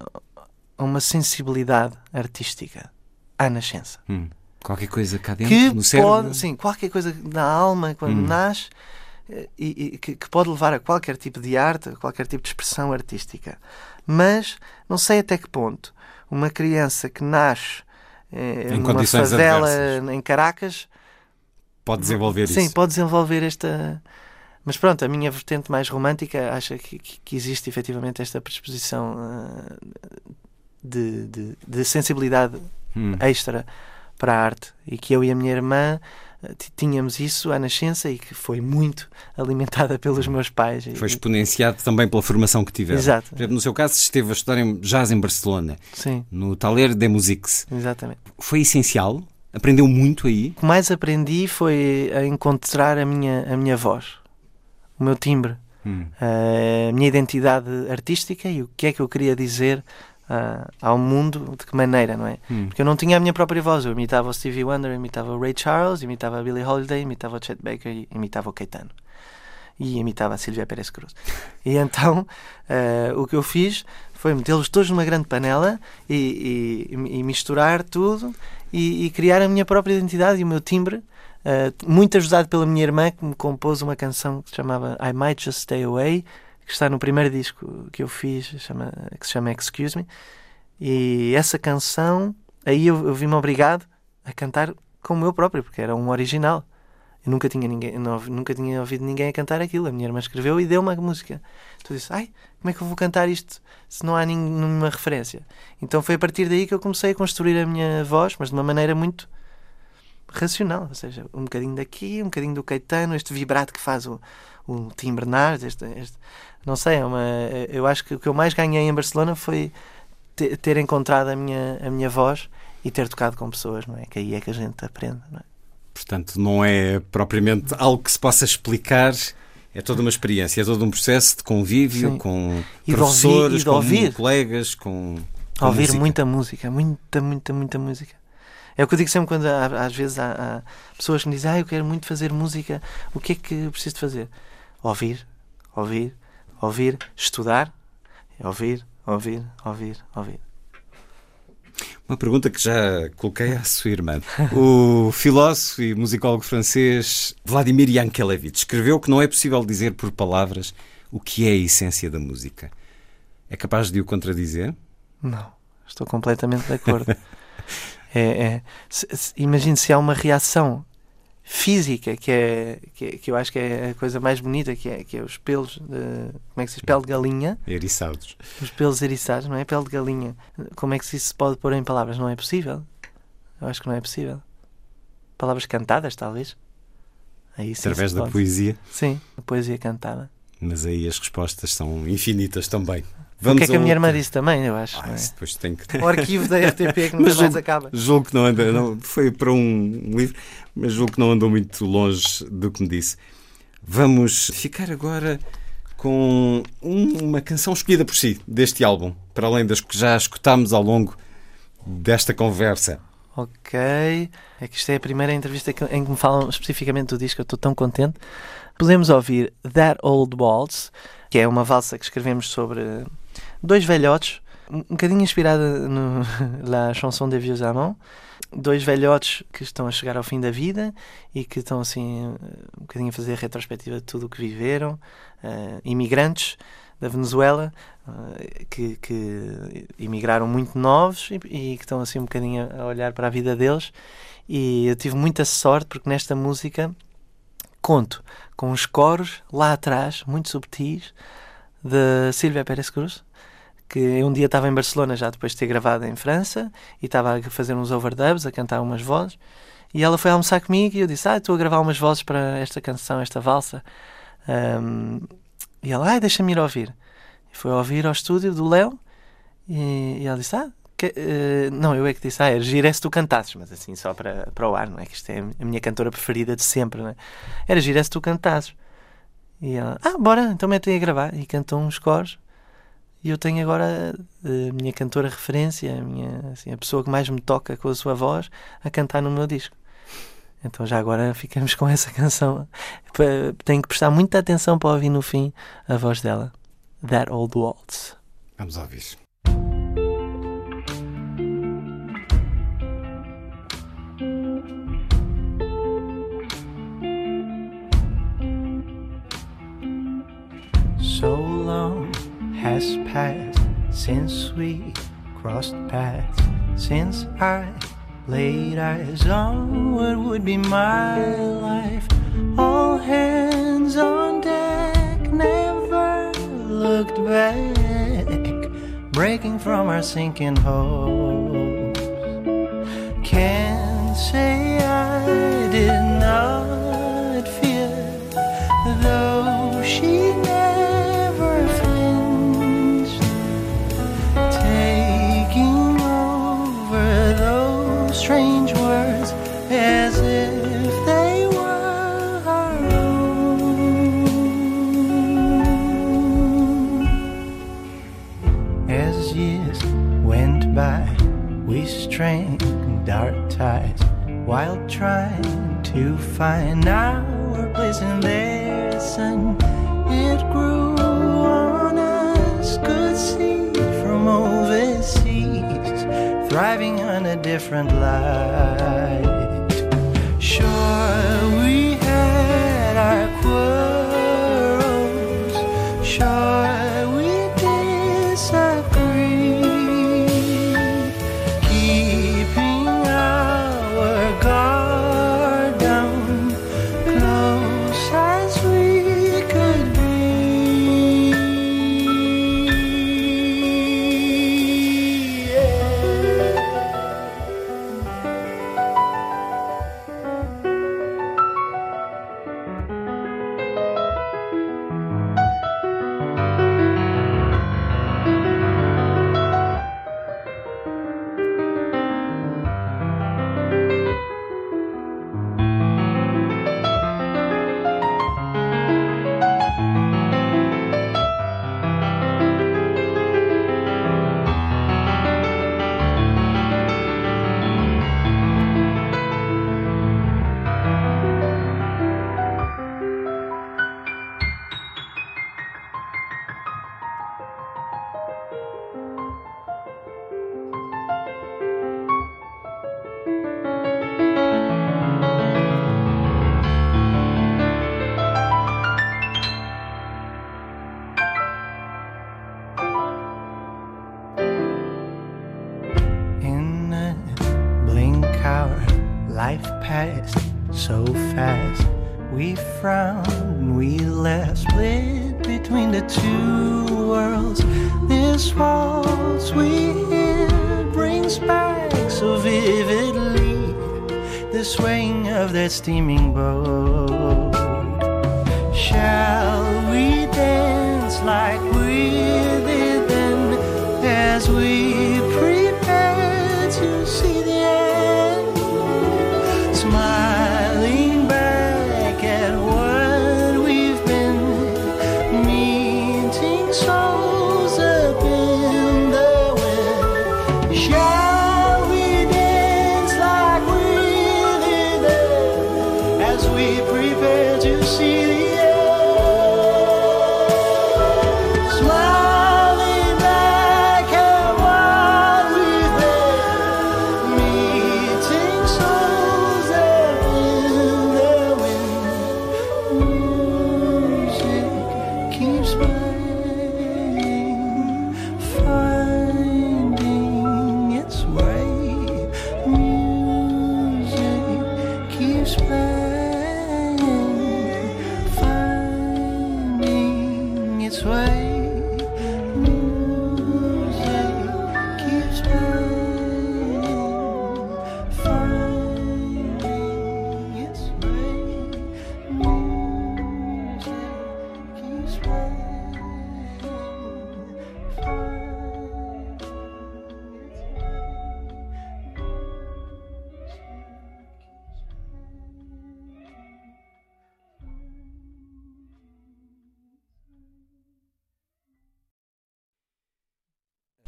a uma sensibilidade artística à nascença. Hum. Qualquer coisa cá dentro, que no cérebro? Pode, sim, qualquer coisa na alma, quando hum. nasce, eh, e, e que, que pode levar a qualquer tipo de arte, a qualquer tipo de expressão artística. Mas não sei até que ponto uma criança que nasce eh, Em numa favela adversas. em Caracas Pode desenvolver Sim, isso. pode desenvolver esta. Mas pronto, a minha vertente mais romântica acha que, que, existe efetivamente esta predisposição ah, de, de, de sensibilidade Hum. extra para a arte e que eu e a minha irmã tínhamos isso à nascença e que foi muito alimentada pelos meus pais. Foi exponenciado também pela formação que tiveram. Exato. Por exemplo, no seu caso, esteve a estudar em jazz em Barcelona, Sim, no Taller de Musiques. exatamente. Foi essencial? Aprendeu muito aí? O que mais aprendi foi a encontrar a minha, a minha voz, o meu timbre. Hum. a minha identidade artística e o que é que eu queria dizer ah, ao mundo, de que maneira, não é? Hum. Porque eu não tinha a minha própria voz, eu imitava o Stevie Wonder, imitava o Ray Charles, imitava a Billie Holiday, imitava o Chet Baker e imitava o Caetano. E imitava a Silvia Pérez Cruz. E então ah, o que eu fiz foi metê-los todos numa grande panela e, e- e misturar tudo e, e criar a minha própria identidade e o meu timbre Uh, muito ajudado pela minha irmã que me compôs uma canção que se chamava I Might Just Stay Away que está no primeiro disco que eu fiz chama, que se chama Excuse Me. E essa canção aí eu, eu vi-me obrigado a cantar como eu próprio porque era um original. Eu nunca tinha ninguém não, nunca tinha ouvido ninguém a cantar aquilo. A minha irmã escreveu e deu uma música. Eu disse ai como é que eu vou cantar isto se não há nenhuma referência? Então foi a partir daí que eu comecei a construir a minha voz mas de uma maneira muito racional, ou seja, um bocadinho daqui, um bocadinho do Caetano, este vibrato que faz o, o Tim Bernardes, este, este- não sei, é uma, eu acho que o que eu mais ganhei em Barcelona foi te- ter encontrado a minha, a minha voz e ter tocado com pessoas, não é? Que aí é que a gente aprende, não é? Portanto, não é propriamente algo que se possa explicar. É toda uma experiência, é todo um processo de convívio Sim. com E professores, ouvir- com colegas, com, com ouvir música. muita música, muita, muita, muita música. É o que eu digo sempre quando há- às vezes há, há pessoas que me dizem ah, eu quero muito fazer música, o que é que preciso de fazer? Ouvir, ouvir, ouvir, estudar, ouvir, ouvir, ouvir, ouvir. Uma pergunta que já coloquei à sua irmã. O filósofo e musicólogo francês Vladimir Yankelevich escreveu que não é possível dizer por palavras o que é a essência da música. É capaz de o contradizer? Não, estou completamente de acordo. é, é, se- se- imagine se há uma reação física que é, que é- que eu acho que é a coisa mais bonita que é que é os pelos de, como é que se diz? Pele de galinha. Eriçados. os pelos eriçados não é? Pele de galinha. Como é que isso se pode pôr em palavras? Não é possível. Eu acho que não é possível. Palavras cantadas talvez. Aí sim Através da pode. poesia. sim a poesia cantada. Mas aí as respostas são infinitas também. O que é que a minha irmã disse também eu acho Ah, é? depois tem que o arquivo da RTP que nunca Mas mais julgo- acaba Julgo que não anda, não, foi para um livro, mas julgo que não andou muito longe do que me disse. Vamos ficar agora com um- uma canção escolhida por si deste álbum, para além das que já escutámos ao longo desta conversa. Ok. É que isto é a primeira entrevista em que me falam especificamente do disco, eu estou tão contente. Podemos ouvir That Old Waltz, que é uma valsa que escrevemos sobre dois velhotes, um bocadinho inspirada no La Chanson des Vieux Amants. Dois velhotes que estão a chegar ao fim da vida e que estão assim um bocadinho a fazer a retrospectiva de tudo o que viveram. eh, imigrantes da Venezuela eh, que, que emigraram muito novos e, e que estão assim um bocadinho a olhar para a vida deles e eu tive muita sorte porque nesta música conto com os coros lá atrás, muito subtis, de Silvia Pérez Cruz, que um dia estava em Barcelona já depois de ter gravado em França e estava a fazer uns overdubs, a cantar umas vozes e ela foi almoçar comigo e eu disse, ah, estou a gravar umas vozes para esta canção, esta valsa Ahm, e ela, ah, deixa-me ir ouvir e foi ouvir ao estúdio do Léo e, e ela disse, ah, que- eh, não, eu é que disse, ah, era giro é se tu cantasses, mas assim só para, para o ar, não é? Que isto é a minha cantora preferida de sempre, não é? Era giro é se tu cantasses. E ela, ah, bora, então mete aí a gravar. E cantou uns coros. E eu tenho agora eh, a minha cantora referência, a, minha, assim, a pessoa que mais me toca com a sua voz, a cantar no meu disco. Então já agora ficamos com essa canção. Tenho que prestar muita atenção para ouvir no fim a voz dela. That Old Waltz. Vamos ouvir. So long. Has passed since we crossed paths, since I laid eyes on what would be my life. All hands on deck, never looked back, breaking from our sinking hopes. Can't say I did not strange words as if they were her own. As years went by, we strained our ties while trying to find our place in their sun. Different light.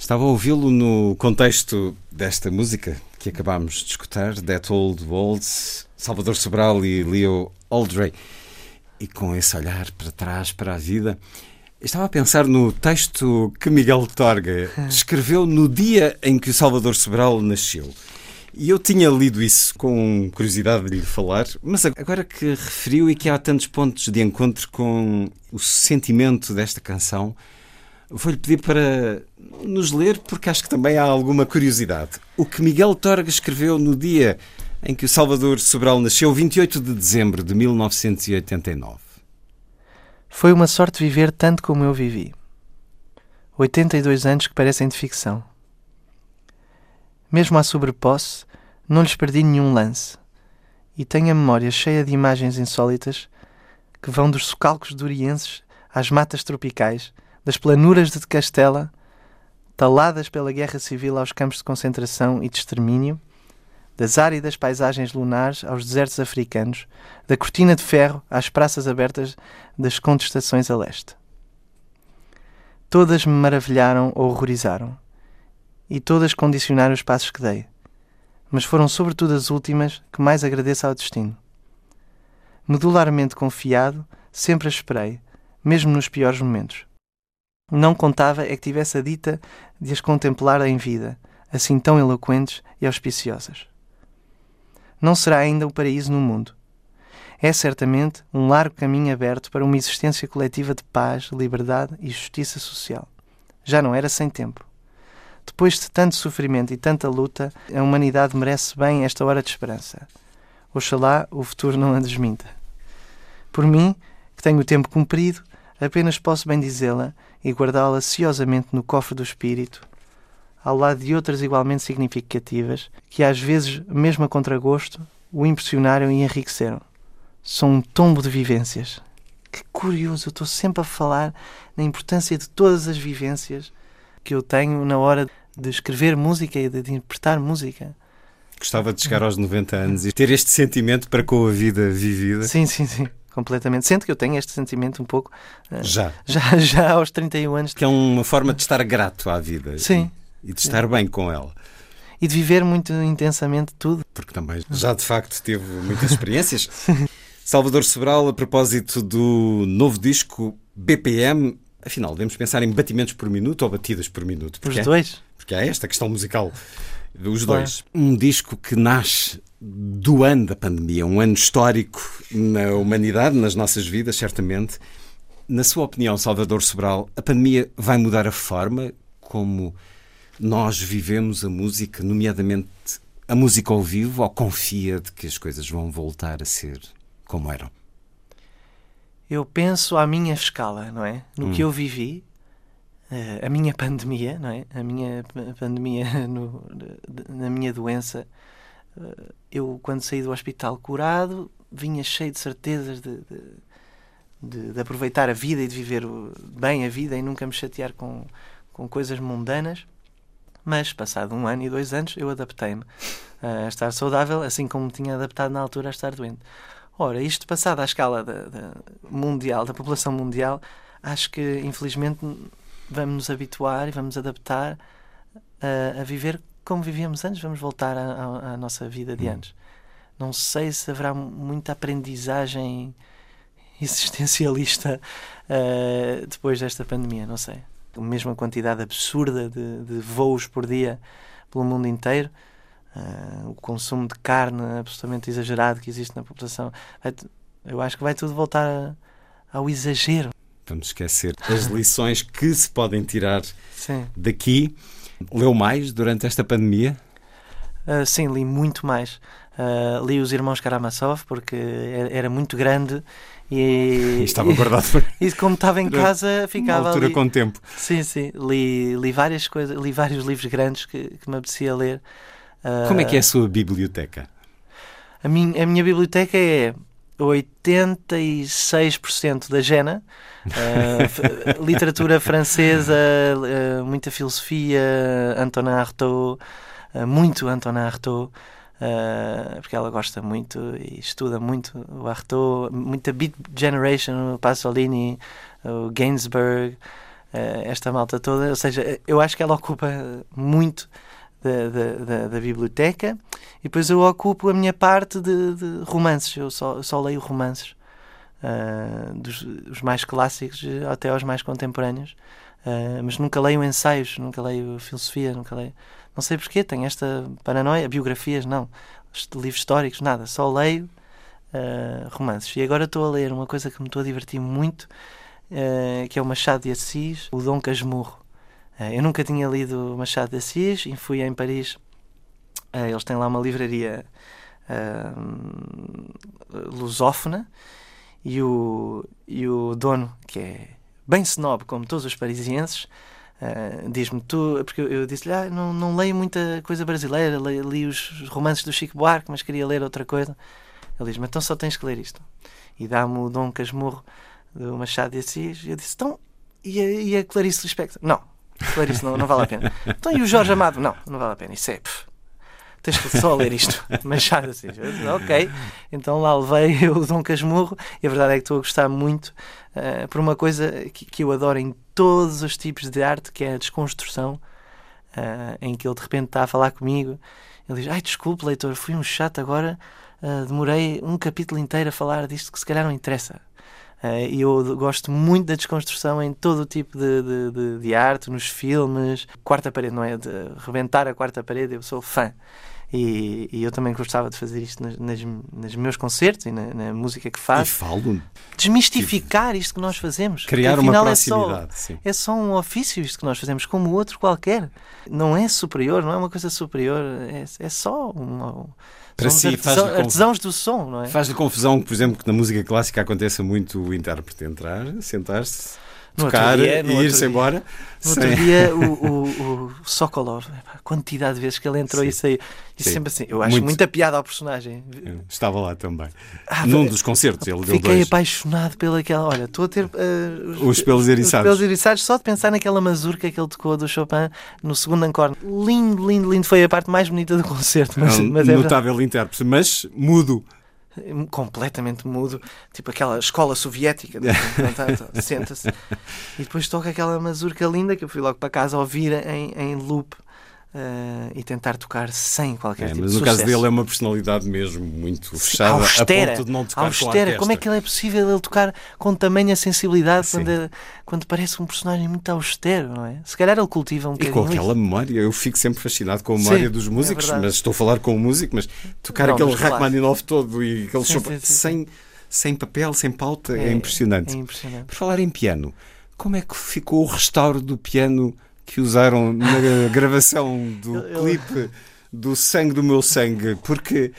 Estava a ouvi-lo no contexto desta música que acabámos de escutar, That Old Waltz, Salvador Sobral e Leo Aldrey. E com esse olhar para trás, para a vida, estava a pensar no texto que Miguel Torga escreveu no dia em que o Salvador Sobral nasceu. E eu tinha lido isso com curiosidade de lhe falar, mas agora que referiu e que há tantos pontos de encontro com o sentimento desta canção, Vou-lhe pedir para nos ler, porque acho que também há alguma curiosidade. O que Miguel Torga escreveu no dia em que o Salvador Sobral nasceu, 28 de dezembro de 1989. Foi uma sorte viver tanto como eu vivi. 82 anos que parecem de ficção. Mesmo à sobreposse, não lhes perdi nenhum lance. E tenho a memória cheia de imagens insólitas que vão dos socalcos durienses às matas tropicais, das planuras de Castela, taladas pela guerra civil aos campos de concentração e de extermínio, das áridas paisagens lunares aos desertos africanos, da cortina de ferro às praças abertas das contestações a leste. Todas me maravilharam ou horrorizaram, e todas condicionaram os passos que dei, mas foram sobretudo as últimas que mais agradeço ao destino. Medularmente confiado, sempre as esperei, mesmo nos piores momentos. Não contava é que tivesse a dita de as contemplar em vida, assim tão eloquentes e auspiciosas. Não será ainda o paraíso no mundo. É certamente um largo caminho aberto para uma existência coletiva de paz, liberdade e justiça social. Já não era sem tempo. Depois de tanto sofrimento e tanta luta, a humanidade merece bem esta hora de esperança. Oxalá o futuro não a desminta. Por mim, que tenho o tempo cumprido, apenas posso bem dizê-la e guardá-la ciosamente no cofre do espírito, ao lado de outras igualmente significativas, que às vezes, mesmo a contragosto, o impressionaram e enriqueceram. São um tombo de vivências. Que curioso, eu estou sempre a falar na importância de todas as vivências que eu tenho na hora de escrever música e de interpretar música. Gostava de chegar aos 90 anos e ter este sentimento para com a vida vivida. Sim, sim, sim completamente. Sendo que eu tenho este sentimento um pouco. Uh, já. já. Já aos 31 anos. Que é uma forma de estar grato à vida. Sim. E, e de estar bem com ela. E de viver muito intensamente tudo. Porque também já de facto teve muitas experiências. Salvador Sobral, a propósito do novo disco BPM, afinal, devemos pensar em batimentos por minuto ou batidas por minuto? Os dois. Porque há esta questão musical. Os dois. Um disco que nasce do ano da pandemia, um ano histórico na humanidade, nas nossas vidas, certamente. Na sua opinião, Salvador Sobral, a pandemia vai mudar a forma como nós vivemos a música, nomeadamente a música ao vivo, ou confia de que as coisas vão voltar a ser como eram? Eu penso à minha escala, não é? No hum. que eu vivi, eh, a minha pandemia, não é? A minha pandemia no, na minha doença eu, quando saí do hospital curado, vinha cheio de certezas de, de, de, de, aproveitar a vida e de viver bem a vida e nunca me chatear com, com coisas mundanas. Mas, passado um ano e dois anos, eu adaptei-me a estar saudável, assim como me tinha adaptado na altura a estar doente. Ora, isto passado à escala da, da mundial, da população mundial, acho que, infelizmente, vamos nos habituar e vamos adaptar a, a viver como vivíamos antes, vamos voltar à, à nossa vida de hum. antes. Não sei se haverá muita aprendizagem existencialista uh, depois desta pandemia, não sei. A mesma quantidade absurda de, de voos por dia pelo mundo inteiro, uh, o consumo de carne absolutamente exagerado que existe na população. Eu acho que vai tudo voltar a, ao exagero. Vamos esquecer as lições que se podem tirar Sim. daqui. Leu mais durante esta pandemia? Uh, sim, li muito mais. Uh, li Os Irmãos Karamazov porque era muito grande e, e estava guardado. e como estava em casa, ficava. Uma altura ali. com tempo. Sim, sim. Li, li várias coisas, li vários livros grandes que, que me apetecia ler. Uh, como é que é a sua biblioteca? A minha, a minha biblioteca é 86% da Jena, uh, literatura francesa, uh, muita filosofia, Antonin Artaud, uh, muito Antonin Artaud, porque ela gosta muito e estuda muito o Artaud, muita Beat Generation, o Pasolini, o Gainsbourg, esta malta toda, ou seja, eu acho que ela ocupa muito da, da, da, biblioteca e depois eu ocupo a minha parte de, de romances. Eu só, só leio romances, uh, dos os mais clássicos até aos mais contemporâneos, uh, mas nunca leio ensaios, nunca leio filosofia, nunca leio. Não sei porquê, tenho esta paranoia. Biografias, não. Livros históricos, nada. Só leio uh, romances. E agora estou a ler uma coisa que me estou a divertir muito que é o Machado de Assis, o Dom Casmurro. Eh, eu nunca tinha lido Machado de Assis e fui em Paris. Eh, eles têm lá uma livraria eh, lusófona e o, e o dono, que é bem snob, como todos os parisienses, Uh, diz-me tu, porque eu, eu disse-lhe, ah, não, não leio muita coisa brasileira, li, li, os romances do Chico Buarque, mas queria ler outra coisa. Ele diz-me, então só tens que ler isto. E dá-me o Dom Casmurro do Machado de Assis. E eu disse, então, e a, e a Clarice Lispector? Não, Clarice não, não vale a pena. Então, e o Jorge Amado? Não, não vale a pena. Isso é, pff, tens que só ler isto. Machado assim. Ok, então lá levei o Dom Casmurro e a verdade é que estou a gostar muito uh, por uma coisa que, que, eu adoro em todos os tipos de arte, que é a desconstrução, uh, em que ele de repente está a falar comigo. Ele diz: Ai, desculpe, leitor, fui um chato agora, uh, demorei um capítulo inteiro a falar disto que se calhar não interessa. E eu gosto muito da desconstrução em todo o tipo de, de, de, de arte, nos filmes. Quarta parede, não é? De rebentar a quarta parede, eu sou fã. E, e, eu também gostava de fazer isto nas, nas, nos meus concertos e na, na, música que faço. E falo. Desmistificar isto que nós fazemos. Criar uma proximidade. É só, é só um ofício isto que nós fazemos, como outro qualquer. Não é superior, não é uma coisa superior, é, é só uma. Para si, artesão, artesãos do som, não é? Faz-lhe confusão, por exemplo, que na música clássica aconteça muito o intérprete entrar, sentar-se tocar dia, e ir-se embora. No outro Sim. dia, o, o, o Sokolov, a quantidade de vezes que ele entrou Sim. e saiu, e sempre assim, eu acho muito... muita piada ao personagem. Eu estava lá também. Ah, Num dos concertos, ele Fiquei deu dois. apaixonado pelaquela. Olha, estou a ter uh, os, pelos eriçados. Os pelos eriçados só de pensar naquela mazurca que ele tocou do Chopin no segundo encore. Lindo, lindo, lindo. Foi a parte mais bonita do concerto. Mas, é um mas é notável intérprete, mas mudo completamente mudo, tipo aquela escola soviética, senta-se. E depois toca aquela mazurca linda que eu fui logo para casa ouvir em, em loop Uh, e tentar tocar sem qualquer é, tipo mas de no caso dele é uma personalidade mesmo muito fechada austera, a ponto de não tocar austera. com Como é que ele é possível ele tocar com tamanha sensibilidade Sim. quando, quando parece um personagem muito austero, não é? Se calhar ele cultiva um E com aquela isso. memória, eu fico sempre fascinado com a memória sim, dos músicos, é mas estou a falar com o músico, mas tocar não, aquele mas. Rachmaninoff todo e aquele Sim, Chopin sim, sim, sem, sem papel, sem pauta, é, É, impressionante. é impressionante. Por falar em piano, como é que ficou o restauro do piano que usaram na gravação do Eu- clipe do Sangue do Meu Sangue? Porque.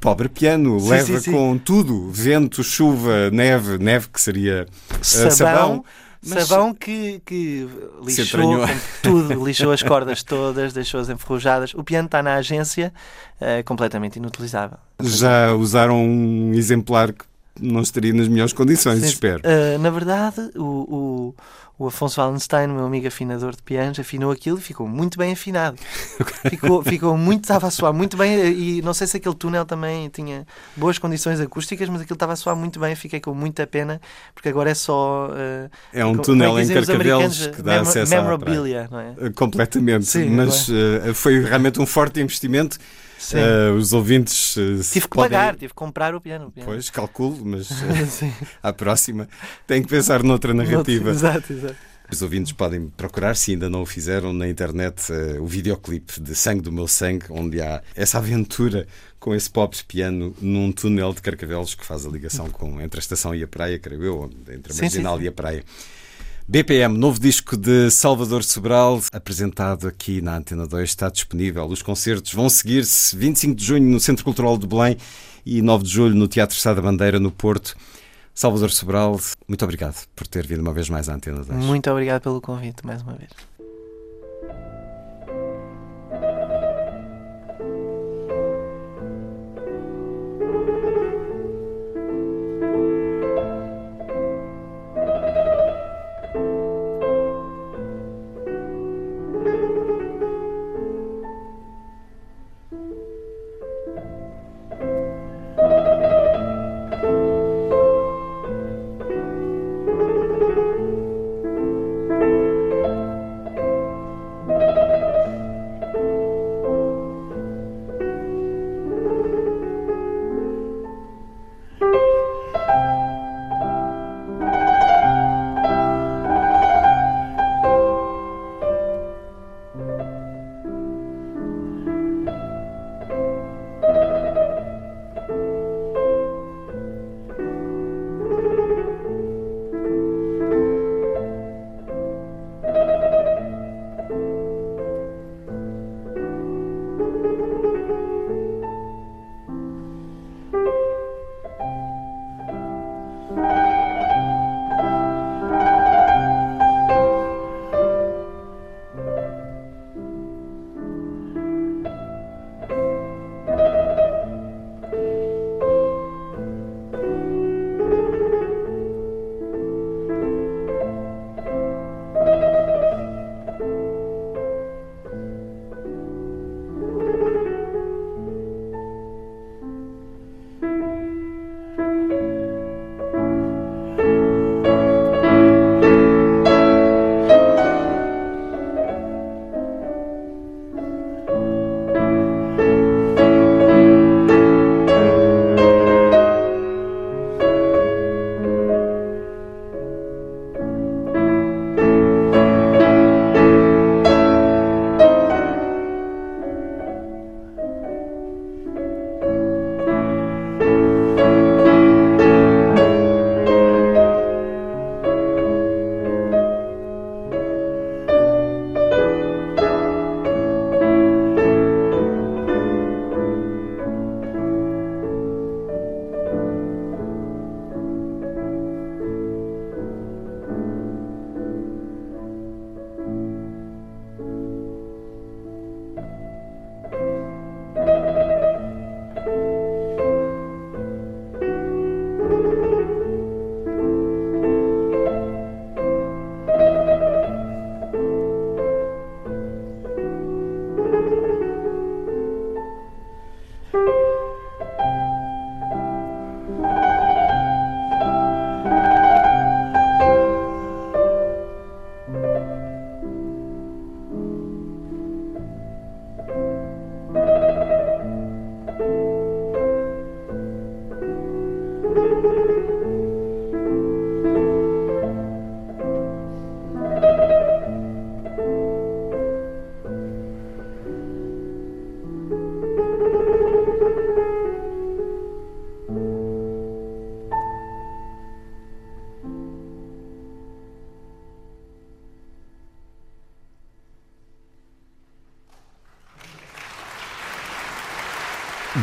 Pobre piano, Sim, leva sim, sim. com tudo: vento, chuva, neve, neve que seria eh, Sabão, sabão. mas- sabão que, que lixou tudo, lixou as cordas todas, deixou-as enferrujadas. O piano está na agência, eh, completamente inutilizável. Já usaram um exemplar que não estaria nas melhores condições, Sim, espero. eh, na verdade, o, o, o Afonso Wallenstein, meu amigo afinador de pianos, afinou aquilo e ficou muito bem afinado. Ficou, ficou muito, estava a soar muito bem e não sei se aquele túnel também tinha boas condições acústicas, mas aquilo estava a soar muito bem. Fiquei com muita pena porque agora é só. eh, É um como- túnel é em Carcavelos que dá acesso à praia. memorabilia, não é? Uh, Completamente, Sim, mas uh, foi realmente um forte investimento. Sim. Uh, os ouvintes uh, tive que podem- pagar, tive que comprar o piano. o piano. Pois, calculo, mas uh, Sim. à próxima tem que pensar noutra narrativa. Exato, exato. Os ouvintes podem procurar, se ainda não o fizeram, na internet uh, o videoclipe de Sangue do Meu Sangue, onde há essa aventura com esse pop piano num túnel de Carcavelos que faz a ligação com, entre a estação e a praia, creio eu, entre a Sim, Marginal sim, sim. e a praia. BPM, novo disco de Salvador Sobral, apresentado aqui na Antena 2, está disponível. Os concertos vão seguir-se 25 de junho no Centro Cultural de Belém e 9 de julho no Teatro Sá da Bandeira, no Porto. Salvador Sobral, muito obrigado por ter vindo uma vez mais à Antena 2. Muito obrigado pelo convite, mais uma vez.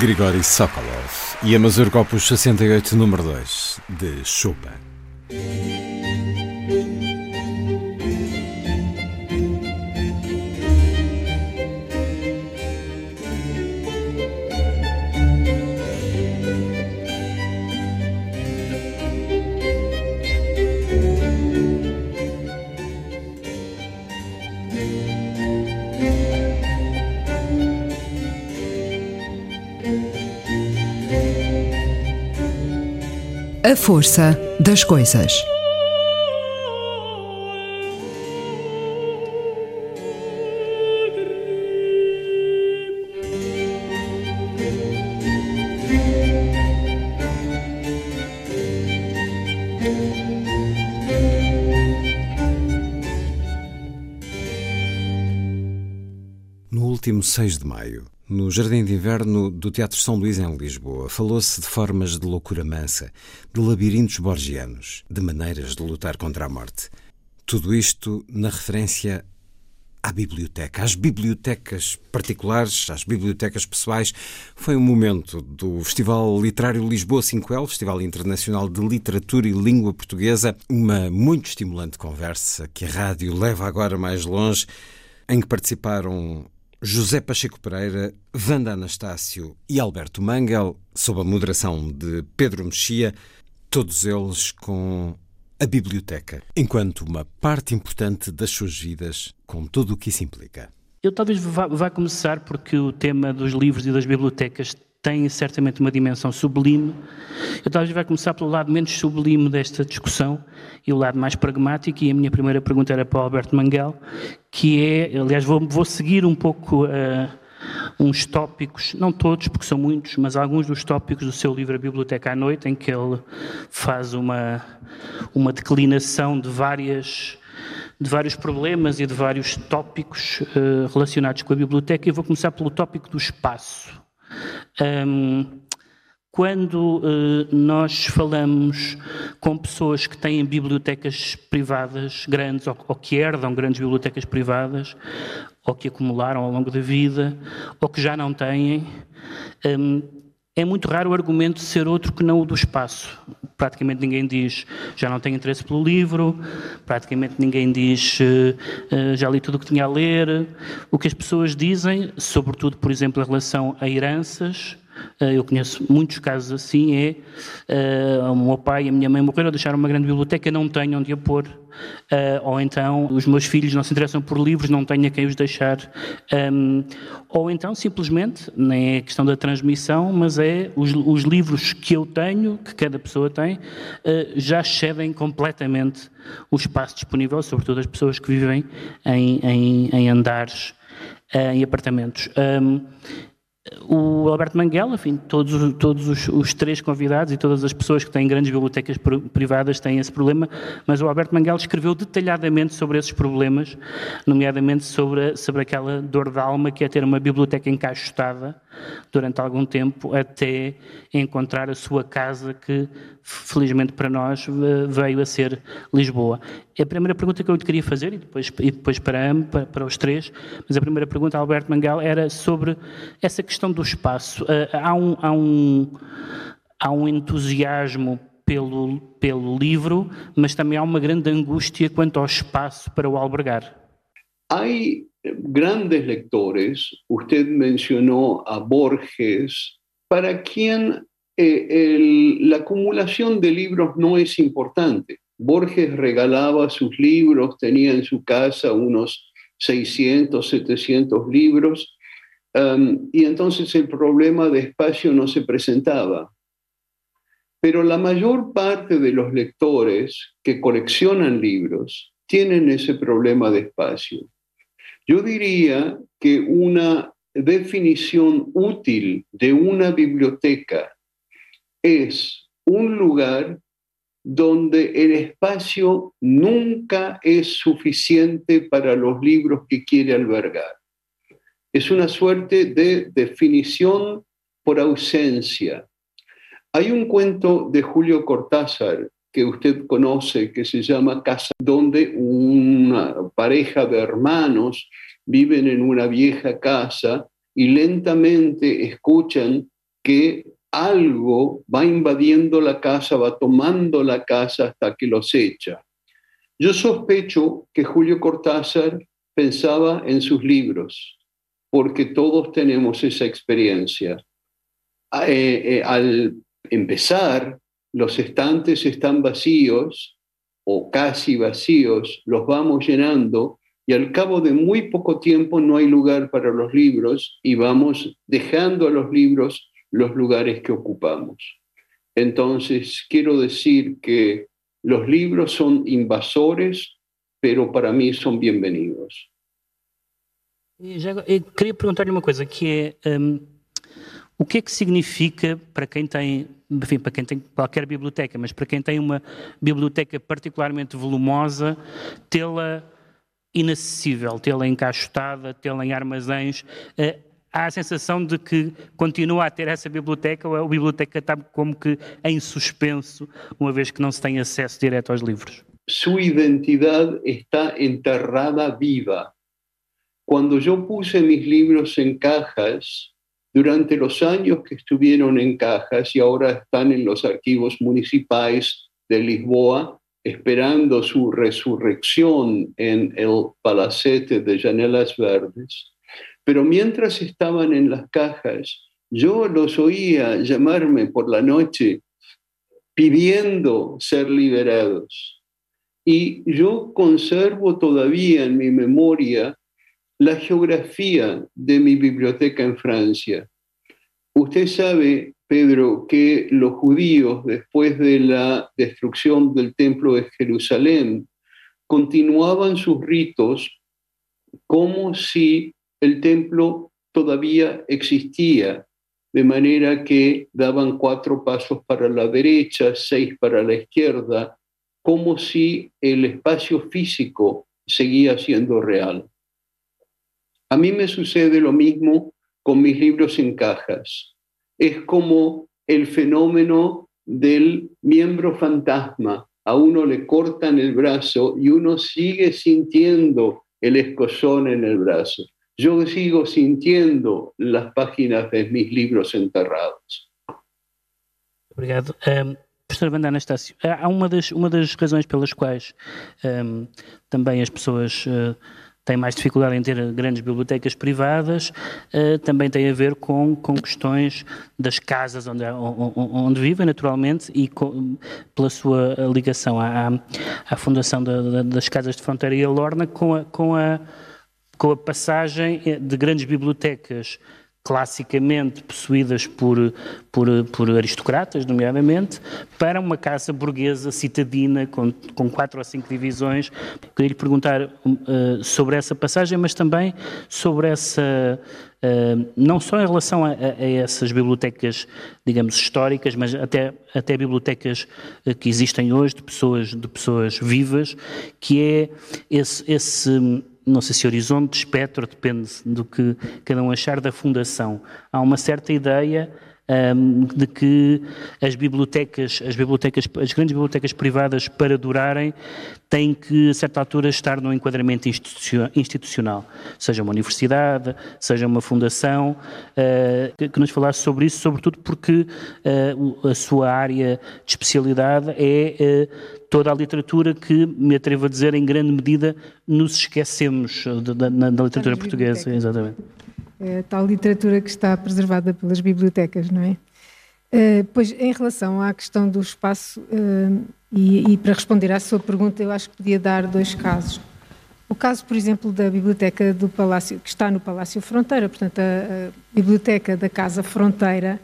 Grigori Sokolov e a Mazurka Opus 68, número 2, de Chopin. Força das coisas. No último 6 de maio, no Jardim de Inverno do Teatro São Luís, em Lisboa, falou-se de formas de loucura mansa, de labirintos borgianos, de maneiras de lutar contra a morte. Tudo isto na referência à biblioteca, às bibliotecas particulares, às bibliotecas pessoais. Foi um momento do Festival Literário Lisboa 5L, Festival Internacional de Literatura e Língua Portuguesa, uma muito estimulante conversa que a rádio leva agora mais longe, em que participaram José Pacheco Pereira, Wanda Anastácio e Alberto Mangel, sob a moderação de Pedro Mexia, todos eles com a biblioteca, enquanto uma parte importante das suas vidas, com tudo o que isso implica. Eu talvez vá, vá começar porque o tema dos livros e das bibliotecas tem certamente uma dimensão sublime. Eu talvez vá começar pelo lado menos sublime desta discussão e o lado mais pragmático. E a minha primeira pergunta era para o Alberto Manguel, que é, aliás, vou, vou seguir um pouco uh, uns tópicos, não todos, porque são muitos, mas alguns dos tópicos do seu livro A Biblioteca à Noite, em que ele faz uma, uma declinação de várias de vários problemas e de vários tópicos uh, relacionados com a biblioteca. Eu vou começar pelo tópico do espaço. Um, quando uh, nós falamos com pessoas que têm bibliotecas privadas grandes ou, ou, que herdam grandes bibliotecas privadas ou que acumularam ao longo da vida ou que já não têm, é muito raro o argumento ser outro que não o do espaço. Praticamente ninguém diz já não tenho interesse pelo livro, praticamente ninguém diz uh, já li tudo o que tinha a ler. O que as pessoas dizem, sobretudo, por exemplo, em relação a heranças, eu conheço muitos casos assim, é uh, o meu pai e a minha mãe morreram, deixaram uma grande biblioteca, não tenho onde a pôr, Uh, ou então os meus filhos não se interessam por livros, não tenho a quem os deixar. Um, ou então simplesmente, nem é questão da transmissão, mas é os, os livros que eu tenho, que cada pessoa tem, uh, já excedem completamente o espaço disponível, sobretudo as pessoas que vivem em, em, em andares, em apartamentos. Um, o Alberto Manguela, enfim, todos, todos os, os, três convidados e todas as pessoas que têm grandes bibliotecas privadas têm esse problema, mas o Alberto Manguela escreveu detalhadamente sobre esses problemas, nomeadamente sobre, sobre aquela dor de alma que é ter uma biblioteca encaixotada durante algum tempo até encontrar a sua casa que, felizmente para nós, veio a ser Lisboa. É a primeira pergunta que eu lhe queria fazer, e depois, e depois para, para, para os três, mas a primeira pergunta, Alberto Mangal, era sobre essa questão do espaço. Ah, há um, há um, há um entusiasmo pelo, pelo livro, mas também há uma grande angústia quanto ao espaço para o albergar. Hay grandes lectores, usted mencionó a Borges, para quien eh, el, la acumulación de libros no es importante. Borges regalaba sus libros, tenía en su casa unos 600, 700 libros, um, y entonces el problema de espacio no se presentaba. Pero la mayor parte de los lectores que coleccionan libros tienen ese problema de espacio. Yo diría que una definición útil de una biblioteca es un lugar donde el espacio nunca es suficiente para los libros que quiere albergar. Es una suerte de definición por ausencia. Hay un cuento de Julio Cortázar que usted conoce, que se llama Casa, donde una pareja de hermanos viven en una vieja casa y lentamente escuchan que algo va invadiendo la casa, va tomando la casa hasta que los echa. Yo sospecho que Julio Cortázar pensaba en sus libros, porque todos tenemos esa experiencia. Eh, eh, al empezar, los estantes están vacíos o casi vacíos, los vamos llenando y al cabo de muy poco tiempo no hay lugar para los libros y vamos dejando a los libros los lugares que ocupamos. Entonces, quiero decir que los libros son invasores, pero para mí son bienvenidos. E já, queria perguntar-lhe uma coisa, que é um, o que é que significa para quem tem enfim, para quem tem qualquer biblioteca, mas para quem tem uma biblioteca particularmente volumosa, tê-la inacessível, tê-la encaixotada, tê-la em armazéns. Eh, há a sensação de que continua a ter essa biblioteca ou a biblioteca está como que em suspenso, uma vez que não se tem acesso direto aos livros? Sua identidade está enterrada viva. Quando eu puse mis livros em cajas, durante los años que estuvieron en cajas y ahora están en los archivos municipales de Lisboa, esperando su resurrección en el palacete de Janelas Verdes. Pero mientras estaban en las cajas, yo los oía llamarme por la noche pidiendo ser liberados. Y yo conservo todavía en mi memoria la geografía de mi biblioteca en Francia. Usted sabe, Pedro, que los judíos, después de la destrucción del templo de Jerusalén, continuaban sus ritos como si el templo todavía existía, de manera que daban cuatro pasos para la derecha, seis para la izquierda, como si el espacio físico seguía siendo real. A mí me sucede lo mismo con mis libros en cajas. Es como el fenómeno del miembro fantasma. A uno le cortan el brazo y uno sigue sintiendo el escozón en el brazo. Yo sigo sintiendo las páginas de mis libros enterrados. Obrigado. Um, professor Vanda Anastácio, há uma das, uma das razões pelas quais um, também as pessoas uh, tem mais dificuldade em ter grandes bibliotecas privadas, uh, também tem a ver com, com questões das casas onde, onde vivem, naturalmente, e com, pela sua ligação à, à fundação da, da, das Casas de Fronteira e a Lorna, com a, com a, com a passagem de grandes bibliotecas classicamente possuídas por, por, por, aristocratas, nomeadamente, para uma casa burguesa citadina com, com quatro ou cinco divisões. Queria lhe perguntar uh, sobre essa passagem, mas também sobre essa. Uh, não só em relação a, a, essas bibliotecas, digamos, históricas, mas até, até bibliotecas que existem hoje de pessoas, de pessoas vivas, que é esse, esse não sei se horizonte, espectro, depende do que cada um achar da fundação. Há uma certa ideia um, de que as bibliotecas, as bibliotecas, as grandes bibliotecas privadas para durarem têm que a certa altura estar num enquadramento institucional, seja uma universidade, seja uma fundação, uh, que nos falasse sobre isso, sobretudo porque uh, a sua área de especialidade é uh, toda a literatura que, me atrevo a dizer, em grande medida nos esquecemos da, da, da literatura portuguesa. Exatamente é tal literatura que está preservada pelas bibliotecas, não é? Uh, pois, em relação à questão do espaço, uh, e, e, para responder à sua pergunta, eu acho que podia dar dois casos. O caso, por exemplo, da biblioteca do Palácio, que está no Palácio Fronteira, portanto, a, a biblioteca da Casa Fronteira,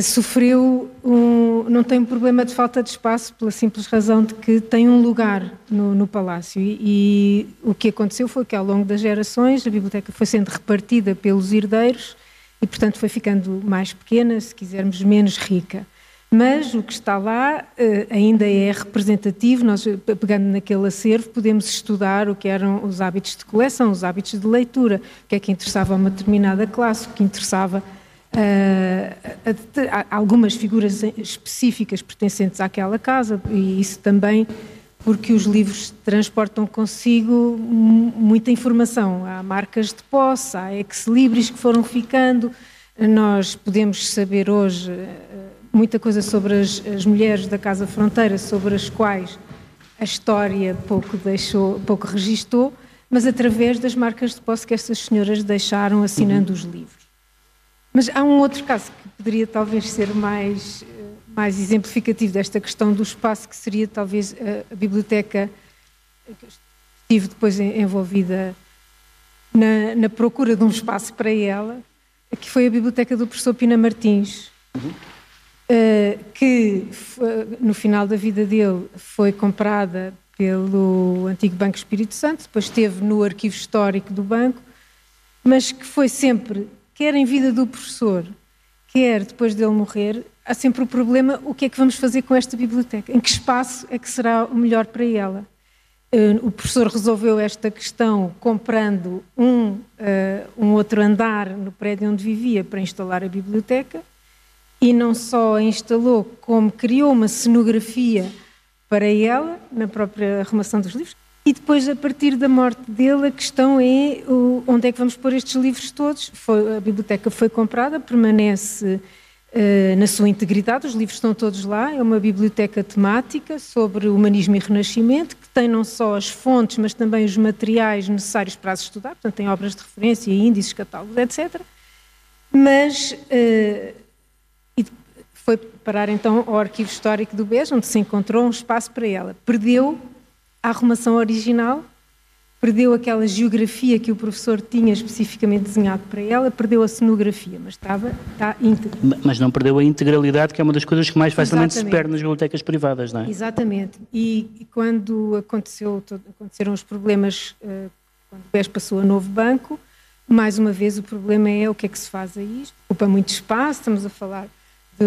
sofreu um, não tem um problema de falta de espaço pela simples razão de que tem um lugar no, no palácio e, e, o que aconteceu foi que ao longo das gerações a biblioteca foi sendo repartida pelos herdeiros e portanto foi ficando mais pequena, se quisermos menos rica. Mas o que está lá uh, ainda é representativo. Nós, pegando naquele acervo, podemos estudar o que eram os hábitos de coleção, os hábitos de leitura, o que é que interessava a uma determinada classe, o que interessava uh, algumas figuras específicas pertencentes àquela casa, e isso também porque os livros transportam consigo muita informação. Há marcas de posse, há ex-libris que foram ficando. Nós podemos saber hoje eh, muita coisa sobre as, as, mulheres da Casa Fronteira, sobre as quais a história pouco deixou, pouco registou, mas através das marcas de posse que essas senhoras deixaram assinando uhum. os livros. Mas há um outro caso que poderia talvez ser mais, eh, mais exemplificativo desta questão do espaço, que seria talvez a, a biblioteca que estive depois envolvida na, na, procura de um espaço para ela, que foi a biblioteca do professor Pina Martins, uhum. uh, que no final da vida dele foi comprada pelo antigo Banco Espírito Santo, depois esteve no arquivo histórico do banco, mas que foi sempre quer em vida do professor, quer depois dele morrer, há sempre o problema: o que é que vamos fazer com esta biblioteca? Em que espaço é que será o melhor para ela? Eh, o professor resolveu esta questão comprando um, uh, um outro andar no prédio onde vivia para instalar a biblioteca e não só a instalou, como criou uma cenografia para ela, na própria arrumação dos livros, e depois, a partir da morte dele, a questão é o, onde é que vamos pôr estes livros todos. Foi, a biblioteca foi comprada, permanece uh, na sua integridade, os livros estão todos lá. É uma biblioteca temática sobre humanismo e renascimento, que tem não só as fontes, mas também os materiais necessários para as estudar. Portanto, tem obras de referência, índices, catálogos, etc. Mas. Uh, foi parar então ao arquivo histórico do BES, onde se encontrou um espaço para ela. Perdeu a arrumação original, perdeu aquela geografia que o professor tinha especificamente desenhado para ela, perdeu a cenografia, mas estava está íntegra. Mas não perdeu a integralidade, que é uma das coisas que mais facilmente Exatamente. se perde nas bibliotecas privadas, não é? Exatamente. E, e quando aconteceu, aconteceram os problemas, uh, quando o BES passou a novo banco, mais uma vez o problema é o que é que se faz a isto. Ocupa muito espaço, estamos a falar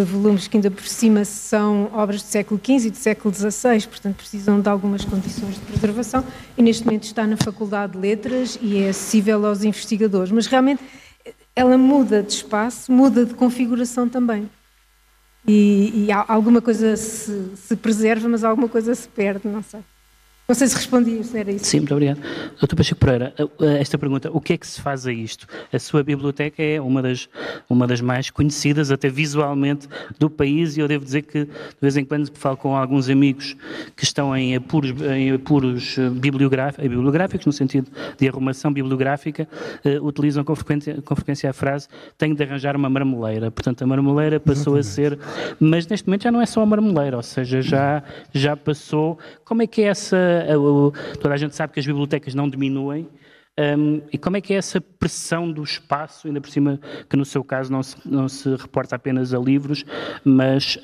volumes que ainda por cima são obras do século XV e do século XVI, portanto precisam de algumas condições de preservação e neste momento está na Faculdade de Letras e é acessível aos investigadores, mas realmente ela muda de espaço, muda de configuração também. E, e alguma coisa se, se, preserva, mas alguma coisa se perde, não sei. Não sei se respondi, se era isso. Sim, muito obrigado. Doutor Pacheco Pereira, esta pergunta, o que é que se faz a isto? A sua biblioteca é uma das, uma das mais conhecidas, até visualmente, do país, e eu devo dizer que, de vez em quando, falo com alguns amigos que estão em apuros, em apuros eh, bibliográficos, bibliográficos, no sentido de arrumação bibliográfica, uh, utilizam com frequência, com frequência a frase tenho de arranjar uma marmoleira. Portanto, a marmoleira passou Exatamente. a ser... Mas, neste momento, já não é só a marmoleira, ou seja, já, já passou... Como é que é essa toda a gente sabe que as bibliotecas não diminuem. Um, e como é que é essa pressão do espaço, ainda por cima que no seu caso não se, não se reporta apenas a livros, mas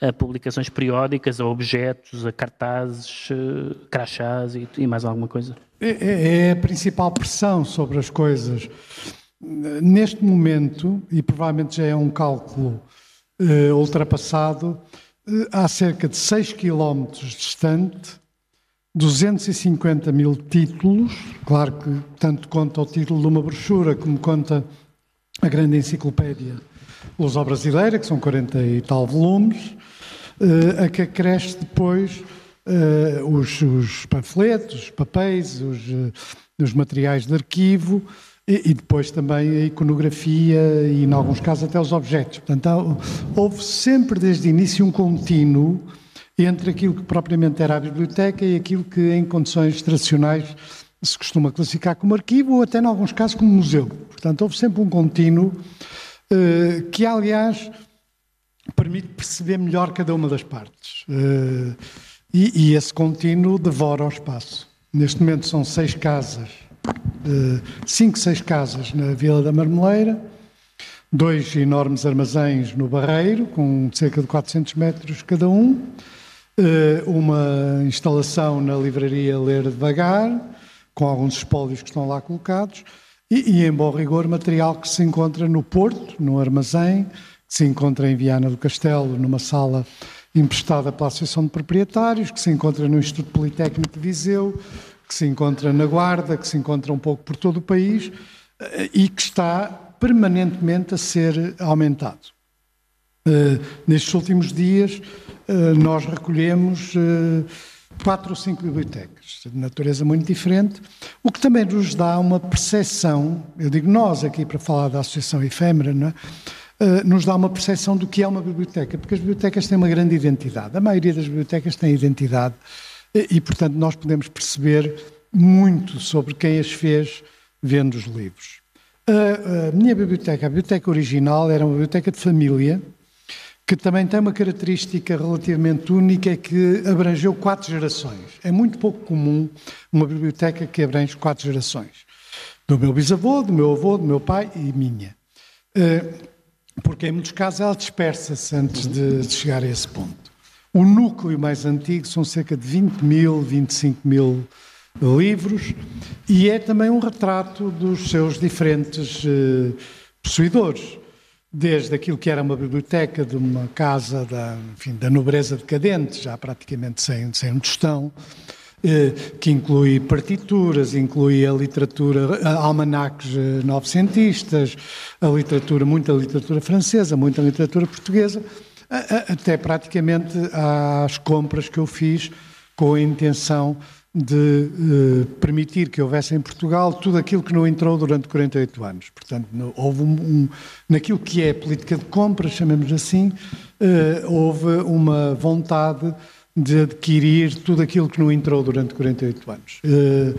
a, a publicações periódicas, a objetos, a cartazes, uh, crachás e, e, mais alguma coisa? É, é, é a principal pressão sobre as coisas. Neste momento, e provavelmente já é um cálculo uh, ultrapassado, uh, há cerca de 6 km distante 250 mil títulos, claro que tanto conta o título de uma brochura como conta a grande enciclopédia luso-brasileira, que são 40 e tal volumes, uh, a que acresce depois uh, os, os, panfletos, os papéis, os, uh, os materiais de arquivo e, e, depois também a iconografia e, em alguns casos, até os objetos. Portanto, houve sempre desde o início um contínuo entre aquilo que propriamente era a biblioteca e aquilo que, em condições tradicionais, se costuma classificar como arquivo ou até, em alguns casos, como museu. Portanto, houve sempre um contínuo eh, que, aliás, permite perceber melhor cada uma das partes. Eh, e, esse contínuo devora o espaço. Neste momento são seis casas, eh, cinco, seis casas na Vila da Marmeleira, dois enormes armazéns no Barreiro, com cerca de 400 metros cada um, uma instalação na livraria Ler Devagar, com alguns espólios que estão lá colocados, e, e, em bom rigor material que se encontra no Porto, no armazém, que se encontra em Viana do Castelo, numa sala emprestada pela Associação de Proprietários, que se encontra no Instituto Politécnico de Viseu, que se encontra na Guarda, que se encontra um pouco por todo o país eh, e que está permanentemente a ser aumentado. Uh, nestes últimos dias, nós recolhemos uh, quatro ou cinco bibliotecas, de natureza muito diferente, o que também nos dá uma percepção, eu digo nós aqui para falar da Associação Efêmera, não é? nos dá uma percepção do que é uma biblioteca, porque as bibliotecas têm uma grande identidade. A maioria das bibliotecas tem identidade e, portanto, nós podemos perceber muito sobre quem as fez vendo os livros. A minha biblioteca, a biblioteca original, era uma biblioteca de família, que também tem uma característica relativamente única, é que abrangeu quatro gerações. É muito pouco comum uma biblioteca que abrange quatro gerações. Do meu bisavô, do meu avô, do meu pai e minha. Eh, porque em muitos casos ela dispersa-se antes de chegar a esse ponto. O núcleo mais antigo são cerca de 20 mil, 25 mil livros e é também um retrato dos seus diferentes eh, possuidores desde aquilo que era uma biblioteca de uma casa da, enfim, da nobreza decadente, já praticamente sem, sem um tostão, eh, que inclui partituras, inclui a literatura, almanaques eh, novecentistas, a literatura, muita literatura francesa, muita literatura portuguesa, até praticamente às compras que eu fiz com a intenção de eh, permitir que houvesse em Portugal tudo aquilo que não entrou durante 48 anos. Portanto, no, houve um, um, naquilo que é política de compra, chamemos assim, eh, houve uma vontade de adquirir tudo aquilo que não entrou durante 48 anos. Eh,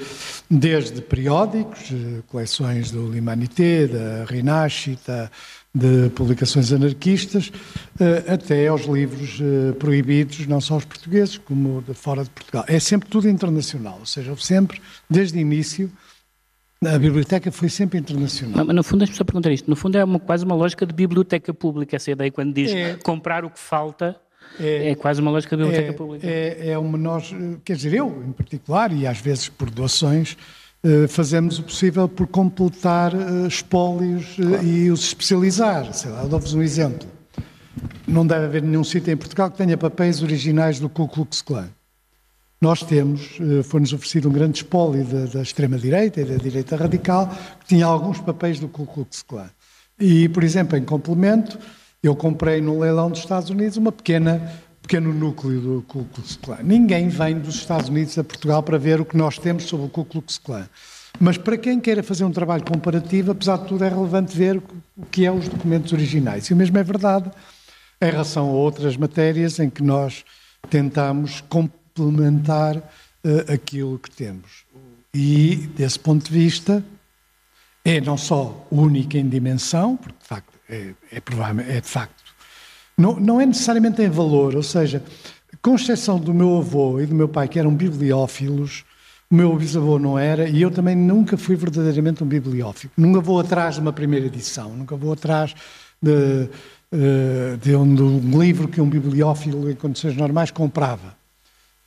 desde periódicos, coleções do L'Humanité, da Rinascita, de publicações anarquistas, eh, até aos livros eh, proibidos, não só os portugueses, como de fora de Portugal. É sempre tudo internacional, ou seja, sempre, desde o início, a biblioteca foi sempre internacional. Mas, no fundo, as pessoas perguntar isto. No fundo, é uma, quase uma lógica de biblioteca pública, essa ideia, quando diz é, comprar o que falta. É, é, quase uma lógica de biblioteca é, pública. É, é uma nós, quer dizer, eu em particular, e às vezes por doações, fazemos o possível por completar uh, espólios uh, claro. e os especializar. Sei lá, dou-vos um exemplo. Não deve haver nenhum sítio em Portugal que tenha papéis originais do Ku Klux Klan. Nós temos, foi-nos oferecido um grande espólio da, da extrema-direita e da direita radical, que tinha alguns papéis do Ku Klux Klan. E, por exemplo, em complemento, eu comprei no leilão dos Estados Unidos uma pequena pequeno núcleo do Ku Klux Klan. Ninguém vem dos Estados Unidos a Portugal para ver o que nós temos sobre o Ku Klux Klan. Mas para quem queira fazer um trabalho comparativo, apesar de tudo, é relevante ver o que é os documentos originais. E o mesmo é verdade em relação a outras matérias em que nós tentamos complementar uh, aquilo que temos. E, desse ponto de vista, é não só única em dimensão, porque de facto é, é, é de facto, não, não é necessariamente em valor, ou seja, com exceção do meu avô e do meu pai, que eram bibliófilos, o meu bisavô não era, e eu também nunca fui verdadeiramente um bibliófilo. Nunca vou atrás de uma primeira edição, nunca vou atrás de, eh, de um livro que um bibliófilo em condições normais comprava.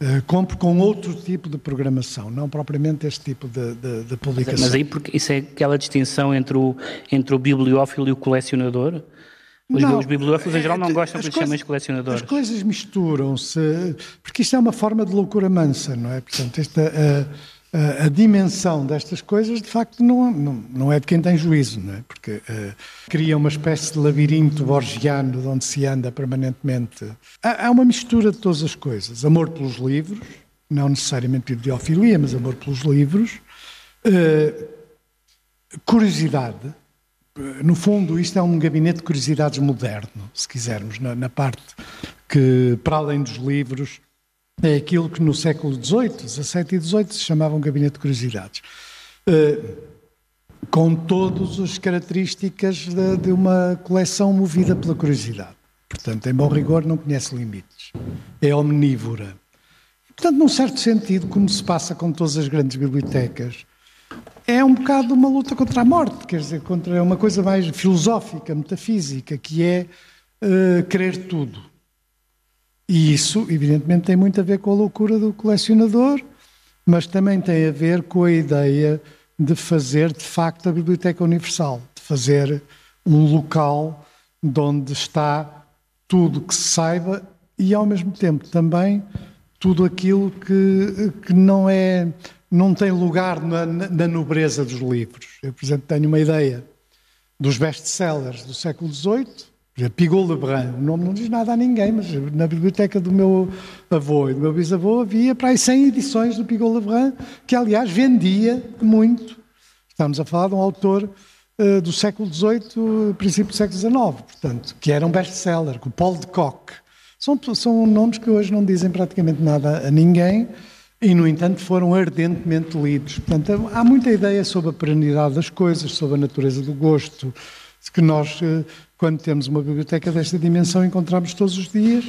Uh, compro com outro tipo de programação, não propriamente este tipo de, de, de publicação. Mas aí porque isso é aquela distinção entre o, entre o bibliófilo e o colecionador? Os, não, os bibliófilos em geral não gostam que lhes chamem colecionadores. As coisas misturam-se, porque isto é uma forma de loucura mansa, não é? Portanto, esta, a, a, a dimensão destas coisas, de facto, não, não, não, é de quem tem juízo, não é? Porque uh, cria uma espécie de labirinto borgiano de onde se anda permanentemente. Há, há uma mistura de todas as coisas. Amor pelos livros, não necessariamente bibliofilia, mas amor pelos livros. Uh, curiosidade, no fundo, isto é um gabinete de curiosidades moderno, se quisermos, na, na, parte que, para além dos livros, é aquilo que no século XVIII, XVII e XVIII se chamava um gabinete de curiosidades. Uh, com todas as características de, de, uma coleção movida pela curiosidade. Portanto, em bom rigor, não conhece limites. É omnívora. Portanto, num certo sentido, como se passa com todas as grandes bibliotecas, é um bocado uma luta contra a morte, quer dizer, contra uma coisa mais filosófica, metafísica, que é uh, querer tudo. E isso, evidentemente, tem muito a ver com a loucura do colecionador, mas também tem a ver com a ideia de fazer, de facto, a Biblioteca Universal, de fazer um local de onde está tudo que se saiba e, ao mesmo tempo, também tudo aquilo que, que não é não tem lugar na, na, nobreza dos livros. Eu, por exemplo, tenho uma ideia dos best-sellers do século XVIII, Pigault Lebrun, o nome não diz nada a ninguém, mas na biblioteca do meu avô e do meu bisavô havia para aí 100 edições do Pigault Lebrun, que aliás vendia muito. Estamos a falar de um autor uh, do século XVIII, princípio do século XIX, portanto, que era um best-seller, o Paul de Kock. São, são nomes que hoje não dizem praticamente nada a ninguém, e, no entanto, foram ardentemente lidos. Portanto, há muita ideia sobre a perenidade das coisas, sobre a natureza do gosto, que nós, eh, quando temos uma biblioteca desta dimensão, encontramos todos os dias.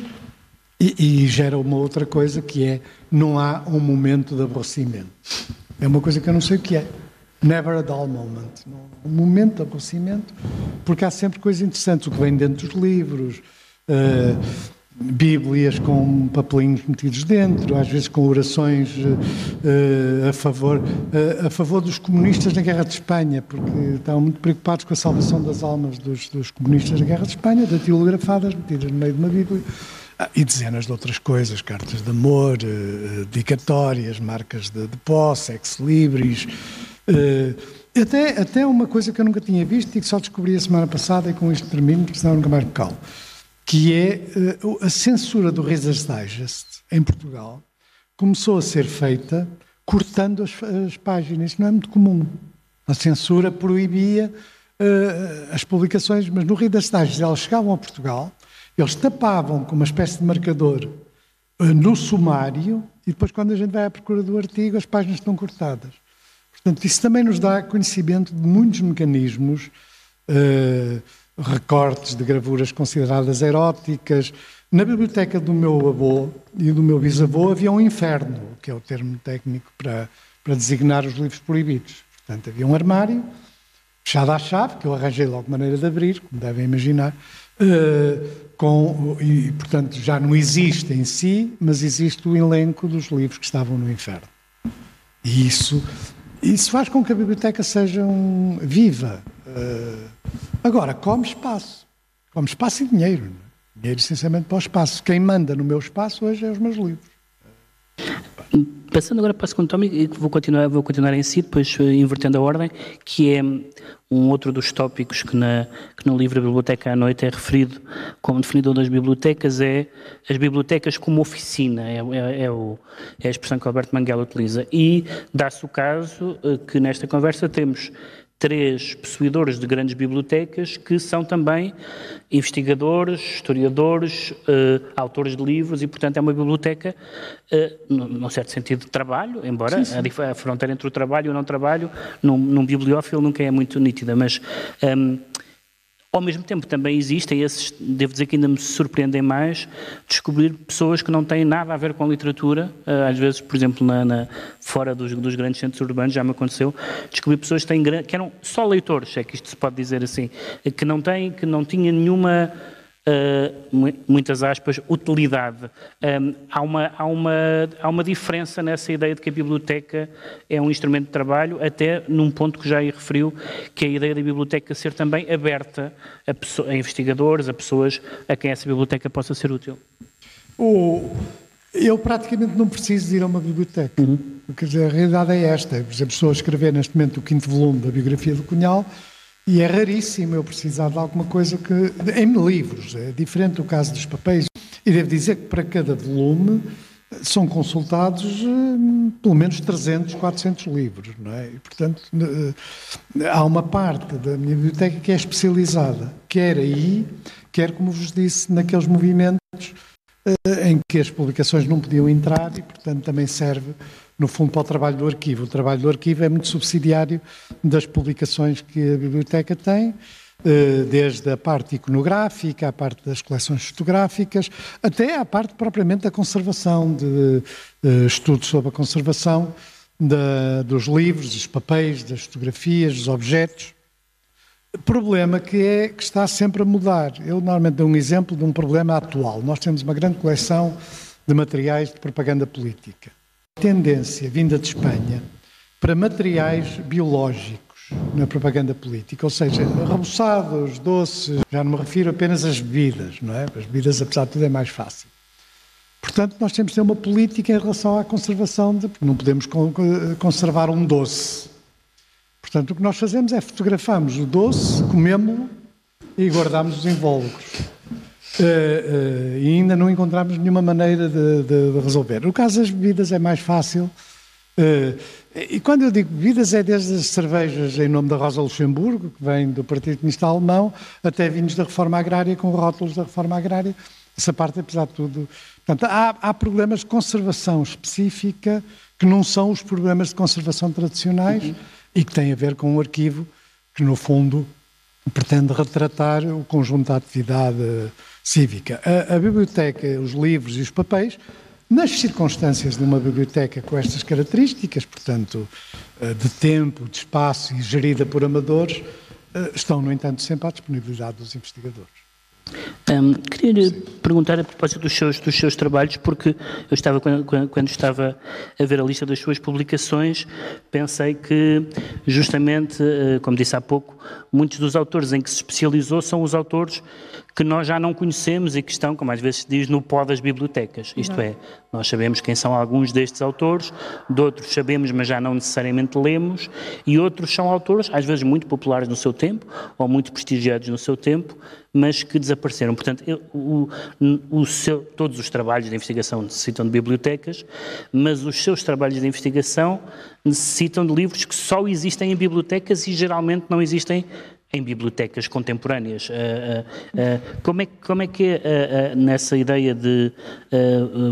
E, e gera uma outra coisa que é: não há um momento de aborrecimento. É uma coisa que eu não sei o que é. Never a dull moment. Um momento de aborrecimento, porque há sempre coisas interessantes, o que vem dentro dos livros. Uh, bíblias com papelinhos metidos dentro, às vezes com orações uh, a, favor, uh, a favor dos comunistas na Guerra de Espanha, porque estavam muito preocupados com a salvação das almas dos, dos comunistas na Guerra de Espanha, datilografadas, metidas no meio de uma Bíblia. Ah, e dezenas de outras coisas, cartas de amor, uh, dedicatórias, marcas de, de posse, ex-libris. até, até uma coisa que eu nunca tinha visto e que só descobri a semana passada, e com isto termino, porque senão nunca mais me calo que é uh, a censura do Reader's Digest em Portugal começou a ser feita cortando as, as páginas. Não é muito comum. A censura proibia uh, as publicações, mas no Reader's Digest elas chegavam a Portugal, eles tapavam com uma espécie de marcador uh, no sumário e depois quando a gente vai à procura do artigo as páginas estão cortadas. Portanto, isso também nos dá conhecimento de muitos mecanismos uh, recortes de gravuras consideradas eróticas. Na biblioteca do meu avô e do meu bisavô havia um inferno, que é o termo técnico para, para designar os livros proibidos. Portanto, havia um armário fechado à chave, que eu arranjei logo maneira de abrir, como devem imaginar, uh, com, e, portanto, já não existe em si, mas existe o elenco dos livros que estavam no inferno. E isso, isso faz com que a biblioteca seja um, viva. Uh, Agora, come espaço. Come espaço e dinheiro. É? Dinheiro, essencialmente, para o espaço. Quem manda no meu espaço hoje é os meus livros. Passando agora para o segundo tópico, e vou continuar, vou continuar em si, depois eh, invertendo a ordem, que é um outro dos tópicos que, na, que no livro A Biblioteca à Noite é referido como definidor das bibliotecas, é as bibliotecas como oficina, é, é, é, o, é a expressão que Alberto Manguela utiliza. E dá-se o caso eh, que nesta conversa temos três possuidores de grandes bibliotecas que são também investigadores, historiadores, uh, autores de livros e, portanto, é uma biblioteca, uh, num certo sentido, de trabalho, embora sim, sim. A, a, fronteira entre o trabalho e o não trabalho num, num bibliófilo nunca é muito nítida, mas um, ehm, ao mesmo tempo, também existem esses, devo dizer que ainda me surpreendem mais, descobrir pessoas que não têm nada a ver com a literatura. Eh, às vezes, por exemplo, na, na fora dos, dos, grandes centros urbanos, já me aconteceu, descobrir pessoas que, têm, que eram só leitores, é que isto se pode dizer assim, que não, têm, que não tinham nenhuma uh, muitas aspas, utilidade. Um, há, uma, há, uma, há uma diferença nessa ideia de que a biblioteca é um instrumento de trabalho, até num ponto que já aí referiu, que é a ideia da biblioteca ser também aberta a, pessoa, a investigadores, a pessoas a quem essa biblioteca possa ser útil. O, eu praticamente não preciso ir a uma biblioteca. Uhum. Quer dizer, a realidade é esta. Por exemplo, estou a escrever neste momento o quinto volume da biografia do Cunhal e é raríssimo eu precisar de alguma coisa que. em livros, é diferente do caso dos papéis. E devo dizer que para cada volume são consultados hum, pelo menos 300, 400 livros, não é? E, portanto, eh, há uma parte da minha biblioteca que é especializada, quer aí, quer, como vos disse, naqueles movimentos eh, em que as publicações não podiam entrar e, portanto, também serve no fundo, para o trabalho do arquivo. O trabalho do arquivo é muito subsidiário das publicações que a biblioteca tem, eh, desde a parte iconográfica, a parte das coleções fotográficas, até a parte propriamente da conservação, de, de estudos sobre a conservação da, dos livros, dos papéis, das fotografias, dos objetos. Problema que é que está sempre a mudar. Eu normalmente dou um exemplo de um problema atual. Nós temos uma grande coleção de materiais de propaganda política tendência vinda de Espanha para materiais biológicos na propaganda política, ou seja, reboçados, doces, já não me refiro apenas às bebidas, não é? As bebidas, apesar de tudo, é mais fácil. Portanto, nós temos que ter uma política em relação à conservação, de, não podemos conservar um doce. Portanto, o que nós fazemos é fotografamos o doce, comemos-lo e guardamos os invólucros. Uh, uh, e ainda não encontramos nenhuma maneira de, de, de, resolver. No caso das bebidas é mais fácil. Uh, e quando eu digo bebidas é desde as cervejas em nome da Rosa Luxemburgo, que vem do Partido Comunista Alemão, até vinhos da reforma agrária com rótulos da reforma agrária. Essa parte, apesar de tudo. Portanto, há, há problemas de conservação específica que não são os problemas de conservação tradicionais uhum. e que têm a ver com um arquivo que, no fundo, pretende retratar o conjunto da atividade cívica. A, a, biblioteca, os livros e os papéis, nas circunstâncias de uma biblioteca com estas características, portanto, eh, de tempo, de espaço e gerida por amadores, eh, estão, no entanto, sempre à disponibilidade dos investigadores. Um, queria perguntar a propósito dos seus, dos seus trabalhos, porque eu estava, quando, quando, estava a ver a lista das suas publicações, pensei que, justamente, eh, como disse há pouco, muitos dos autores em que se especializou são os autores que nós já não conhecemos e que estão, como às vezes se diz, no pó das bibliotecas. Isto é, nós sabemos quem são alguns destes autores, de outros sabemos, mas já não necessariamente lemos, e outros são autores, às vezes muito populares no seu tempo, ou muito prestigiados no seu tempo, mas que desapareceram. Portanto, eu, o, o seu, todos os trabalhos de investigação necessitam de bibliotecas, mas os seus trabalhos de investigação necessitam de livros que só existem em bibliotecas e geralmente não existem em bibliotecas contemporâneas. Uh, uh, uh, como, é, como é que é nessa ideia de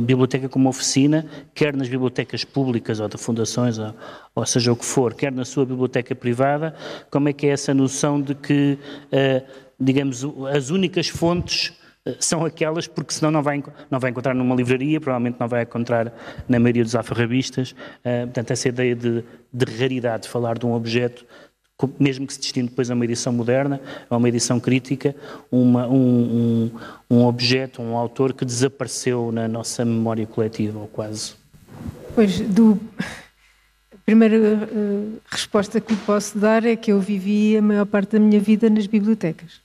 biblioteca como oficina, quer nas bibliotecas públicas ou de fundações, ou, ou, seja o que for, quer na sua biblioteca privada, como é que é essa noção de que, digamos, as únicas fontes são aquelas porque senão não vai, não vai encontrar numa livraria, provavelmente não vai encontrar na maioria dos alfarrabistas. portanto, essa ideia de, de raridade, falar de um objeto mesmo que se destine depois a uma edição moderna, a uma edição crítica, uma, um, um, um, objeto, um autor que desapareceu na nossa memória coletiva, ou quase. Pois, do... a primeira uh, resposta que lhe posso dar é que eu vivi a maior parte da minha vida nas bibliotecas.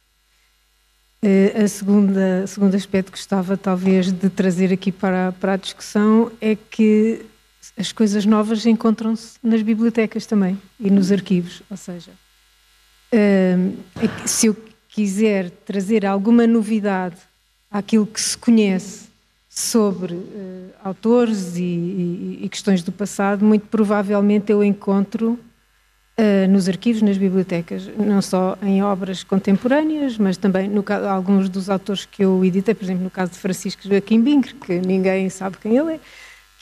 Uh, a segunda, segundo aspecto que gostava talvez de trazer aqui para, para a discussão é que as coisas novas encontram-se nas bibliotecas também e nos arquivos. Ou seja, hum, é se eu quiser trazer alguma novidade àquilo que se conhece sobre uh, autores e, questões do passado, muito provavelmente eu encontro uh, nos arquivos, nas bibliotecas, não só em obras contemporâneas, mas também no caso, alguns dos autores que eu editei, por exemplo, no caso de Francisco Joaquim Binger, que ninguém sabe quem ele é,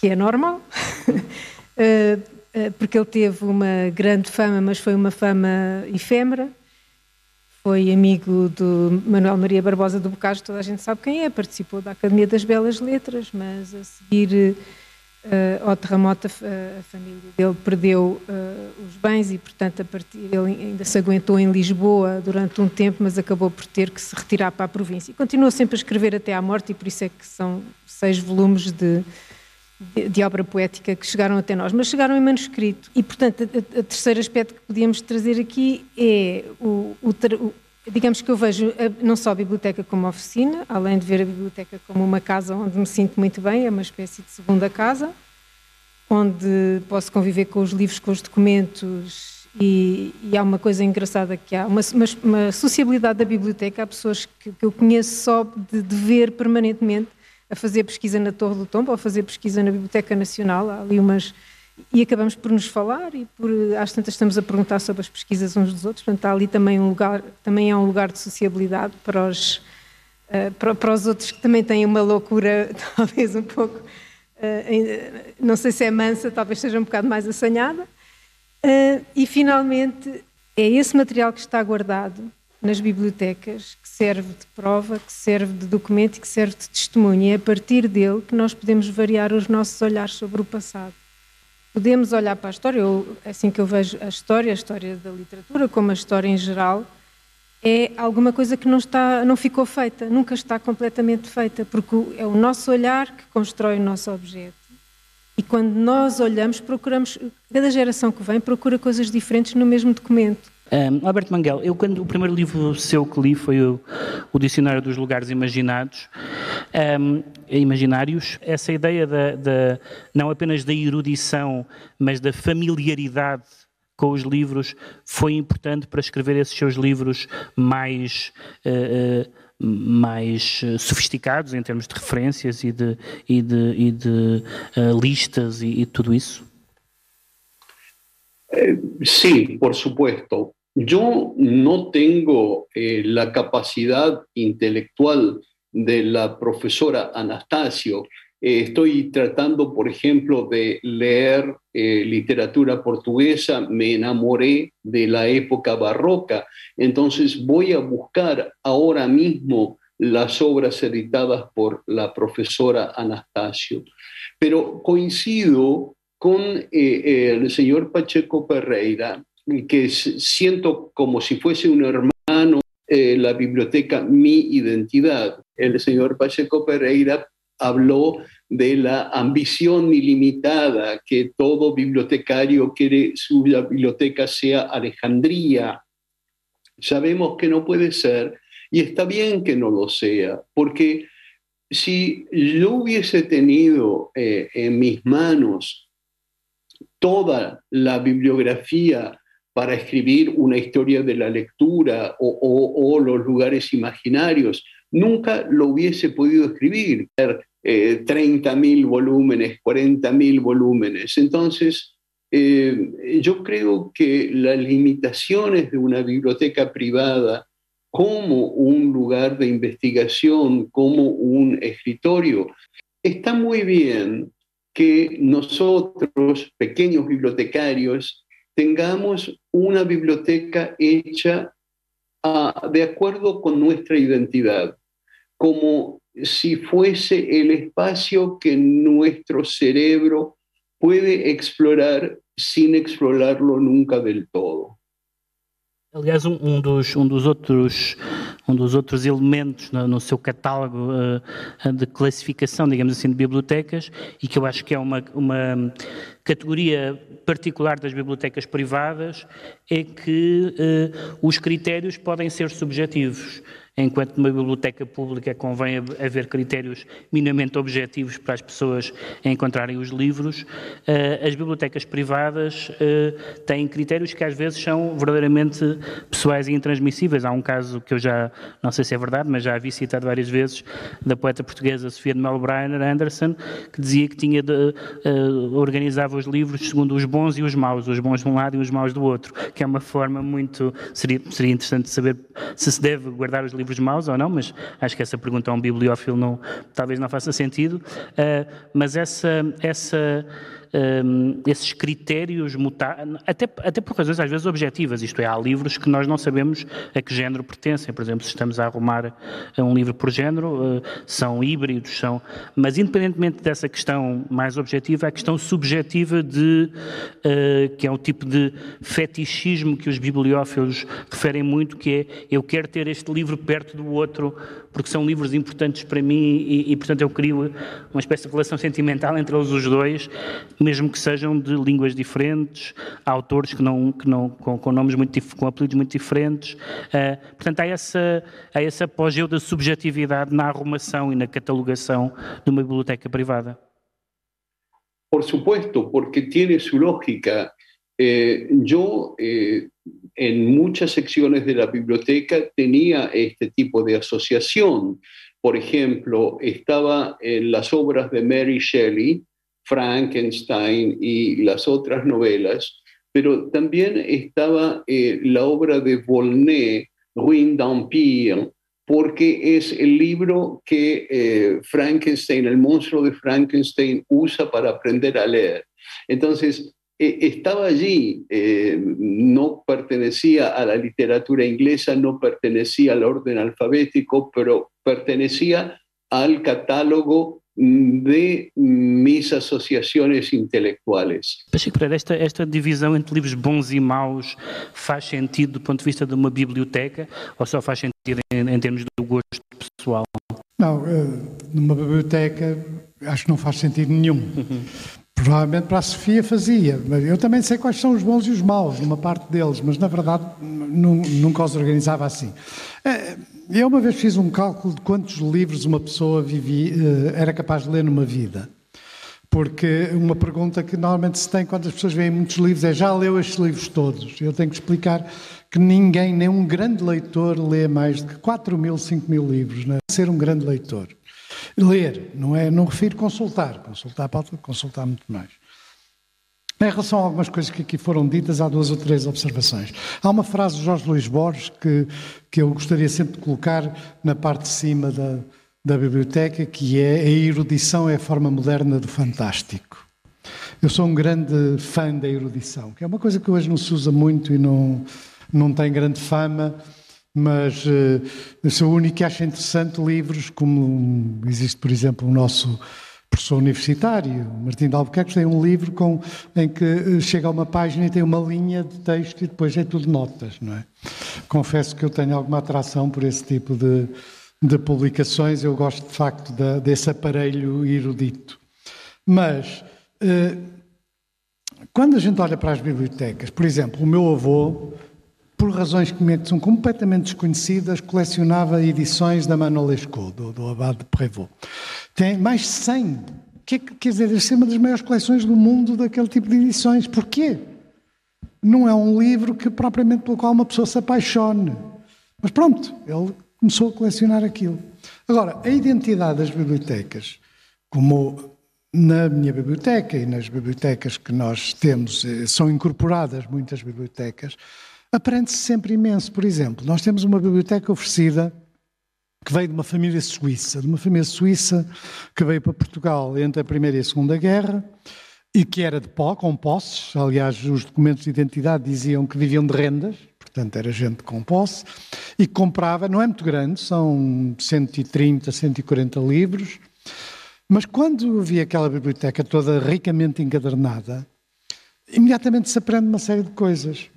que é normal, uh, porque ele teve uma grande fama, mas foi uma fama efêmera foi amigo do Manuel Maria Barbosa do Bocage, toda a gente sabe quem é, participou da Academia das Belas Letras, mas a seguir uh, ao terremoto a, a, família dele perdeu uh, os bens e, portanto, a partir ele ainda se aguentou em Lisboa durante um tempo, mas acabou por ter que se retirar para a província. E continuou sempre a escrever até à morte e por isso é que são seis volumes de, de, obra poética que chegaram até nós, mas chegaram em manuscrito. E, portanto, o terceiro aspecto que podíamos trazer aqui é o, o, o digamos que eu vejo não só a biblioteca como oficina, além de ver a biblioteca como uma casa onde me sinto muito bem, é uma espécie de segunda casa, onde posso conviver com os livros, com os documentos e, e há uma coisa engraçada que há uma, uma, uma sociabilidade da biblioteca, há pessoas que, que eu conheço só de, de ver permanentemente a fazer pesquisa na Torre do Tombo a fazer pesquisa na Biblioteca Nacional. Há ali umas. E acabamos por nos falar e por, às tantas estamos a perguntar sobre as pesquisas uns dos outros. Portanto, há ali também um lugar, também é um lugar de sociabilidade para os, uh, para, os outros que também têm uma loucura, talvez um pouco, uh, não sei se é mansa, talvez seja um bocado mais assanhada. Uh, e finalmente, é esse material que está guardado nas bibliotecas, serve de prova, que serve de documento e que serve de testemunho. E é a partir dele que nós podemos variar os nossos olhares sobre o passado. Podemos olhar para a história, eu, é assim que eu vejo a história, a história da literatura, como a história em geral, é alguma coisa que não, está, não ficou feita, nunca está completamente feita, porque é o nosso olhar que constrói o nosso objeto. E quando nós olhamos, procuramos, cada geração que vem procura coisas diferentes no mesmo documento. Um, Alberto Manguel, eu quando o primeiro livro seu que li foi o, o Dicionário dos Lugares Imaginados, um, Imaginários, essa ideia da, da, não apenas da erudição, mas da familiaridade com os livros foi importante para escrever esses seus livros mais uh, uh, mais sofisticados em termos de referências e de, e de, e de uh, listas e, e tudo isso? Eh, sí, por supuesto. Yo no tengo eh, la capacidad intelectual de la profesora Anastasio. Eh, estoy tratando, por ejemplo, de leer eh, literatura portuguesa, me enamoré de la época barroca, entonces voy a buscar ahora mismo las obras editadas por la profesora Anastasio. Pero coincido con el señor Pacheco Pereira que siento como si fuese un hermano, eh, la biblioteca Mi Identidad. El señor Pacheco Pereira habló de la ambición ilimitada que todo bibliotecario quiere su biblioteca sea Alejandría. Sabemos que no puede ser y está bien que no lo sea, porque si yo hubiese tenido eh, en mis manos toda la bibliografía para escribir una historia de la lectura o, los lugares imaginarios. Nunca lo hubiese podido escribir, eh, 30.000 volúmenes, 40.000 volúmenes. Entonces, eh, yo creo que las limitaciones de una biblioteca privada como un lugar de investigación, como un escritorio, está muy bien que nosotros, pequeños bibliotecarios, tengamos una biblioteca hecha ah, de acuerdo con nuestra identidad, como si fuese el espacio que nuestro cerebro puede explorar sin explorarlo nunca del todo. Aliás, um, um, um, um dos outros elementos no, no seu catálogo uh, de classificação, digamos assim, de bibliotecas, e que eu acho que é uma, uma categoria particular das bibliotecas privadas, é que uh, os critérios podem ser subjetivos. Enquanto numa biblioteca pública convém haver critérios minimamente objetivos para as pessoas encontrarem os livros, eh, as bibliotecas privadas eh, têm critérios que às vezes são verdadeiramente pessoais e intransmissíveis. Há um caso que eu já, não sei se é verdade, mas já havia citado várias vezes, da poeta portuguesa Sofia de Melbreiner Anderson, que dizia que tinha de, uh, organizava os livros segundo os bons e os maus, os bons de um lado e os maus do outro, que é uma forma muito... Seria, seria interessante saber se se deve guardar os livros livros maus ou não, mas acho que essa pergunta a um bibliófilo não, talvez não faça sentido. Uh, mas essa, essa um, esses critérios mutar, até, até por razões às vezes objetivas, isto é, há livros que nós não sabemos a que género pertencem, por exemplo, se estamos a arrumar um livro por género, uh, são híbridos, são, mas independentemente dessa questão mais objetiva, a questão subjetiva de, uh, que é um tipo de fetichismo que os bibliófilos referem muito, que é, eu quero ter este livro perto do outro, porque são livros importantes para mim e, e portanto eu crio uma espécie de relação sentimental entre eles os dois, mesmo que sejam de línguas diferentes, autores que não, que não, com, com nomes muito com apelidos muito diferentes. Uh, portanto, há essa, há esse apogeu da subjetividade na arrumação e na catalogação de uma biblioteca privada. Por supuesto, porque tiene su lógica. Eh, yo eh, en muchas secciones de la biblioteca tenía este tipo de asociación. Por ejemplo, estaba en las obras de Mary Shelley, Frankenstein y las otras novelas, pero también estaba eh, la obra de Volney, Ruin d'Empire, porque es el libro que eh, Frankenstein, el monstruo de Frankenstein, usa para aprender a leer. Entonces, estaba allí, no pertenecía a la literatura inglesa, no pertenecía al orden alfabético, pero pertenecía al catálogo de mis associações intelectuais. Pereira, esta, esta divisão entre livros bons e maus faz sentido do ponto de vista de uma biblioteca ou só faz sentido em, em termos do gosto pessoal? Não, eh, numa biblioteca acho que não faz sentido nenhum. Uhum. Provavelmente para a Sofia fazia, mas eu também sei quais são os bons e os maus, numa parte deles, mas na verdade nunca os organizava assim. Eh, eu uma vez fiz um cálculo de quantos livros uma pessoa vivia, eh, era capaz de ler numa vida. Porque uma pergunta que normalmente se tem quando as pessoas veem muitos livros é já leu estes livros todos? Eu tenho que explicar que ninguém, nem um grande leitor, lê mais de 4 mil, 5 mil livros. Não é? Ser um grande leitor. Ler, não é? Não refiro consultar. Consultar pode consultar muito mais. Em relação a algumas coisas que aqui foram ditas, há duas ou três observações. Há uma frase de Jorge Luís Borges que, que eu gostaria sempre de colocar na parte de cima da, da biblioteca, que é a erudição é a forma moderna do fantástico. Eu sou um grande fã da erudição, que é uma coisa que hoje não se usa muito e não, não tem grande fama, mas uh, sou o único que acha interessante livros como existe, por exemplo, o nosso professor universitário, Martim de Albuquerque, tem um livro com, em que eh, chega a uma página e tem uma linha de texto e depois é tudo notas, não é? Confesso que eu tenho alguma atração por esse tipo de, de publicações, eu gosto de facto de, desse aparelho erudito. Mas, eh, quando a gente olha para as bibliotecas, por exemplo, o meu avô, razões que me são completamente desconhecidas, colecionava edições da Manuel Lescaut, do, do de Prévost. Tem mais de 100. Que, quer dizer, deve ser uma das maiores coleções do mundo daquele tipo de edições. Porquê? Não é um livro que propriamente pelo qual uma pessoa se apaixone. Mas pronto, ele começou a colecionar aquilo. Agora, a identidade das bibliotecas, como na minha biblioteca e nas bibliotecas que nós temos, eh, são incorporadas muitas bibliotecas, aprende-se sempre imenso. Por exemplo, nós temos uma biblioteca oferecida que veio de uma família suíça, de uma família suíça que veio para Portugal entre a Primeira e a Segunda Guerra e que era de pó, com posses. Aliás, os documentos de identidade diziam que viviam de rendas, portanto era gente com posse, e comprava, não é muito grande, são 130, 140 livros, mas quando vi aquela biblioteca toda ricamente encadernada, imediatamente se aprende uma série de coisas.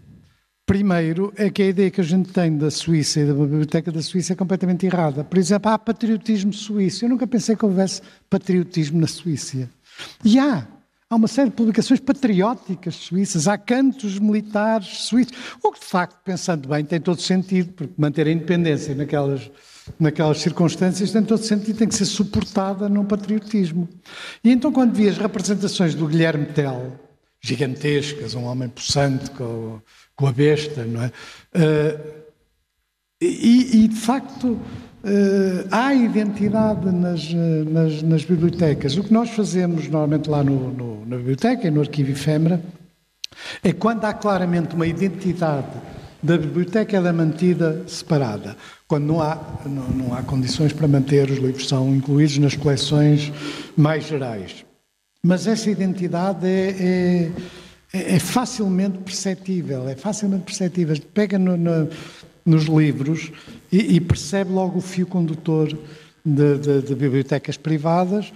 Primeiro é que a ideia que a gente tem da Suíça e da biblioteca da Suíça é completamente errada. Por exemplo, há patriotismo suíço. Eu nunca pensei que houvesse patriotismo na Suíça. E há. Há uma série de publicações patrióticas suíças, há cantos militares suíços, o que de facto, pensando bem, tem todo sentido, porque manter a independência naquelas, naquelas circunstâncias tem todo sentido, tem que ser suportada num patriotismo. E então, quando vi as representações do Guilherme Tell, gigantescas, um homem possante com, com a besta, não é? Uh, e, e, de facto, Uh, há identidade nas, nas, nas, bibliotecas. O que nós fazemos normalmente lá no, no, na biblioteca e no arquivo efêmera é quando há claramente uma identidade da biblioteca, ela é mantida separada. Quando não há, não, não há condições para manter, os livros são incluídos nas coleções mais gerais. Mas essa identidade é, é, é facilmente perceptível, é facilmente perceptível. Pega no, no, nos livros e, e, percebe logo o fio condutor de, de, de bibliotecas privadas.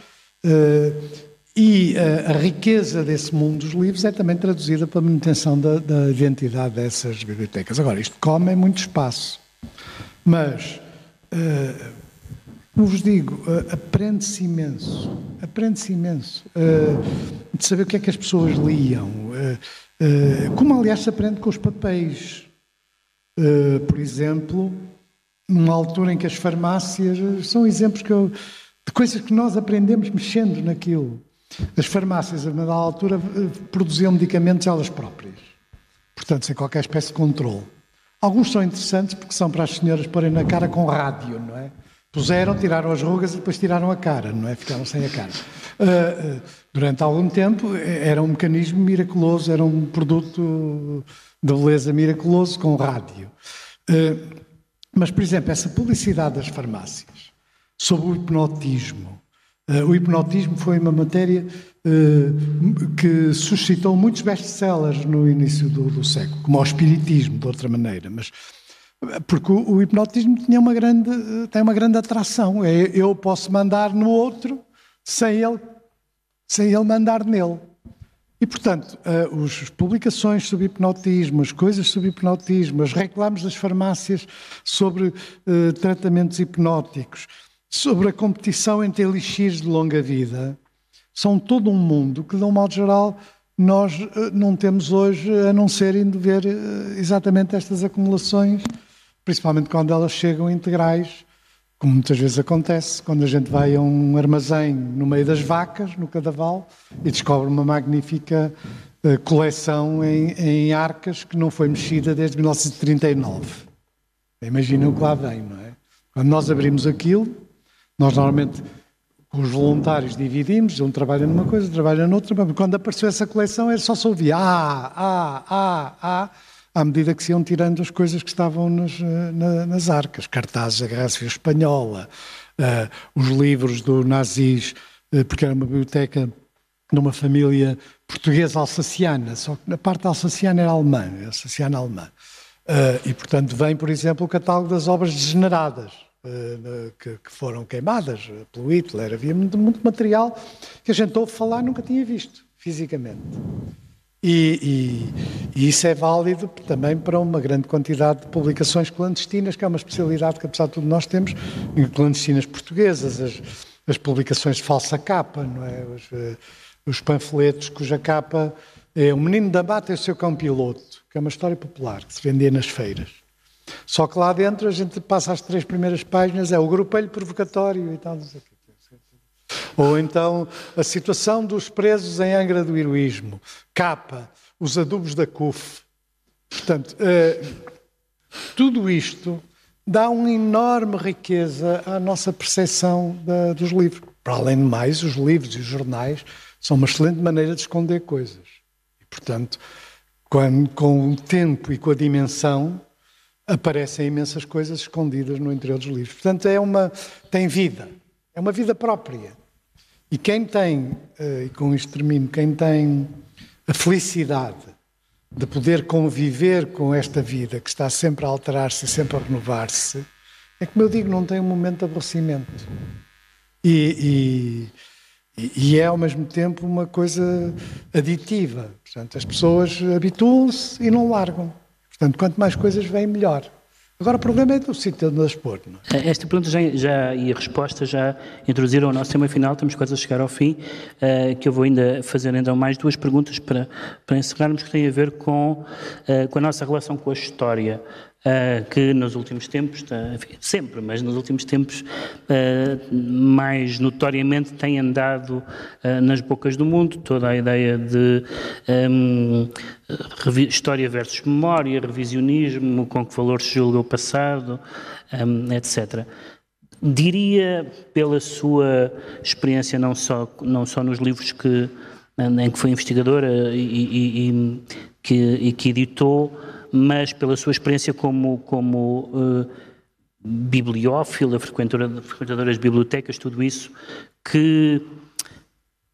Uh, e a, a, riqueza desse mundo dos livros é também traduzida pela manutenção da, da identidade dessas bibliotecas. Agora, isto come muito espaço, mas, uh, como vos digo, uh, aprende-se imenso, aprende-se imenso uh, de saber o que é que as pessoas liam, como aliás se aprende com os papéis. Uh, por exemplo, numa altura em que as farmácias são exemplos que eu, de coisas que nós aprendemos mexendo naquilo. As farmácias, a dada altura, eh, produziam medicamentos elas próprias, portanto, sem qualquer espécie de controle. Alguns são interessantes porque são para as senhoras porem na cara com rádio, não é? Puseram, tiraram as rugas e depois tiraram a cara, não é? Ficaram sem a cara. Uh, uh, durante algum tempo era um mecanismo miraculoso, era um produto de beleza miraculoso com rádio. Uh, mas, por exemplo, essa publicidade das farmácias sobre o hipnotismo. Uh, o hipnotismo foi uma matéria uh, que suscitou muitos best-sellers no início do, do, século, como o espiritismo, de outra maneira. Mas porque o, o hipnotismo tinha uma grande, tem uma grande atração. É, eu posso mandar no outro sem ele, sem ele mandar nele. E, portanto, as publicações sobre hipnotismo, as coisas sobre hipnotismo, as reclames das farmácias sobre uh, tratamentos hipnóticos, sobre a competição entre elixires de longa vida, são todo um mundo que, de um modo geral, nós uh, não temos hoje, a não ser indo ver exatamente estas acumulações, principalmente quando elas chegam integrais como muitas vezes acontece, quando a gente vai a um armazém no meio das vacas, no Cadaval, e descobre uma magnífica uh, coleção em, em, arcas que não foi mexida desde 1939. Imaginem o que lá vem, não é? Quando nós abrimos aquilo, nós normalmente com os voluntários dividimos, um trabalha numa coisa, trabalha noutra, mas quando apareceu essa coleção era só se ouvia ah, ah, ah, ah, à medida que se iam tirando as coisas que estavam nas, eh, na, nas arcas, cartazes da Guerra Civil Espanhola, uh, os livros do nazis, uh, porque era uma biblioteca de uma família portuguesa alsaciana, só que a parte alsaciana era alemã, alsaciana alemã. Uh, e, portanto, vem, por exemplo, o catálogo das obras degeneradas, que, que, foram queimadas pelo Hitler. Havia muito, muito material que a gente ouve falar nunca tinha visto, fisicamente. E, e, e, isso é válido também para uma grande quantidade de publicações clandestinas, que é uma especialidade que, apesar de tudo, nós temos, clandestinas portuguesas, as, as publicações de falsa capa, não é? Os, eh, os, panfletos cuja capa é O Menino da Mata e o seu cão piloto, que é uma história popular que se vendia nas feiras. Só que lá dentro a gente passa as três primeiras páginas, é o grupelho provocatório e tal, não sei o quê. Ou então a situação dos presos em Angra do Heroísmo. Capa, os adubos da CUF. Portanto, eh, tudo isto dá uma enorme riqueza à nossa percepção da, dos livros. Para além de mais, os livros e os jornais são uma excelente maneira de esconder coisas. E, portanto, quando, com o tempo e com a dimensão, aparecem imensas coisas escondidas no interior dos livros. Portanto, é uma, tem vida, é uma vida própria. E quem tem, eh, e com isto termino, quem tem a felicidade de poder conviver com esta vida que está sempre a alterar-se, sempre a renovar-se, é como eu digo, não tem um momento de aborrecimento. E, e, e, é ao mesmo tempo uma coisa aditiva. Portanto, as pessoas habituam-se e não largam. Portanto, quanto mais coisas vêm, melhor. Agora o problema é do sítio onde as pôr. É? Esta pergunta já, já, e a resposta já introduziram o nosso tema final, estamos quase a chegar ao fim, uh, que eu vou ainda fazer então mais duas perguntas para, para encerrarmos, que têm a ver com, uh, com a nossa relação com a história. Uh, que nos últimos tempos, enfim, sempre, mas nos últimos tempos, uh, mais notoriamente tem andado nas bocas do mundo, toda a ideia de um, história versus memória, revisionismo, com que valor se julga o passado, um, etc. Diria, pela sua experiência, não só, não só nos livros que, em que foi investigadora e, e, e que, e que editou, mas pela sua experiência como, como uh, bibliófila, frequentadora, frequentadora bibliotecas, tudo isso, que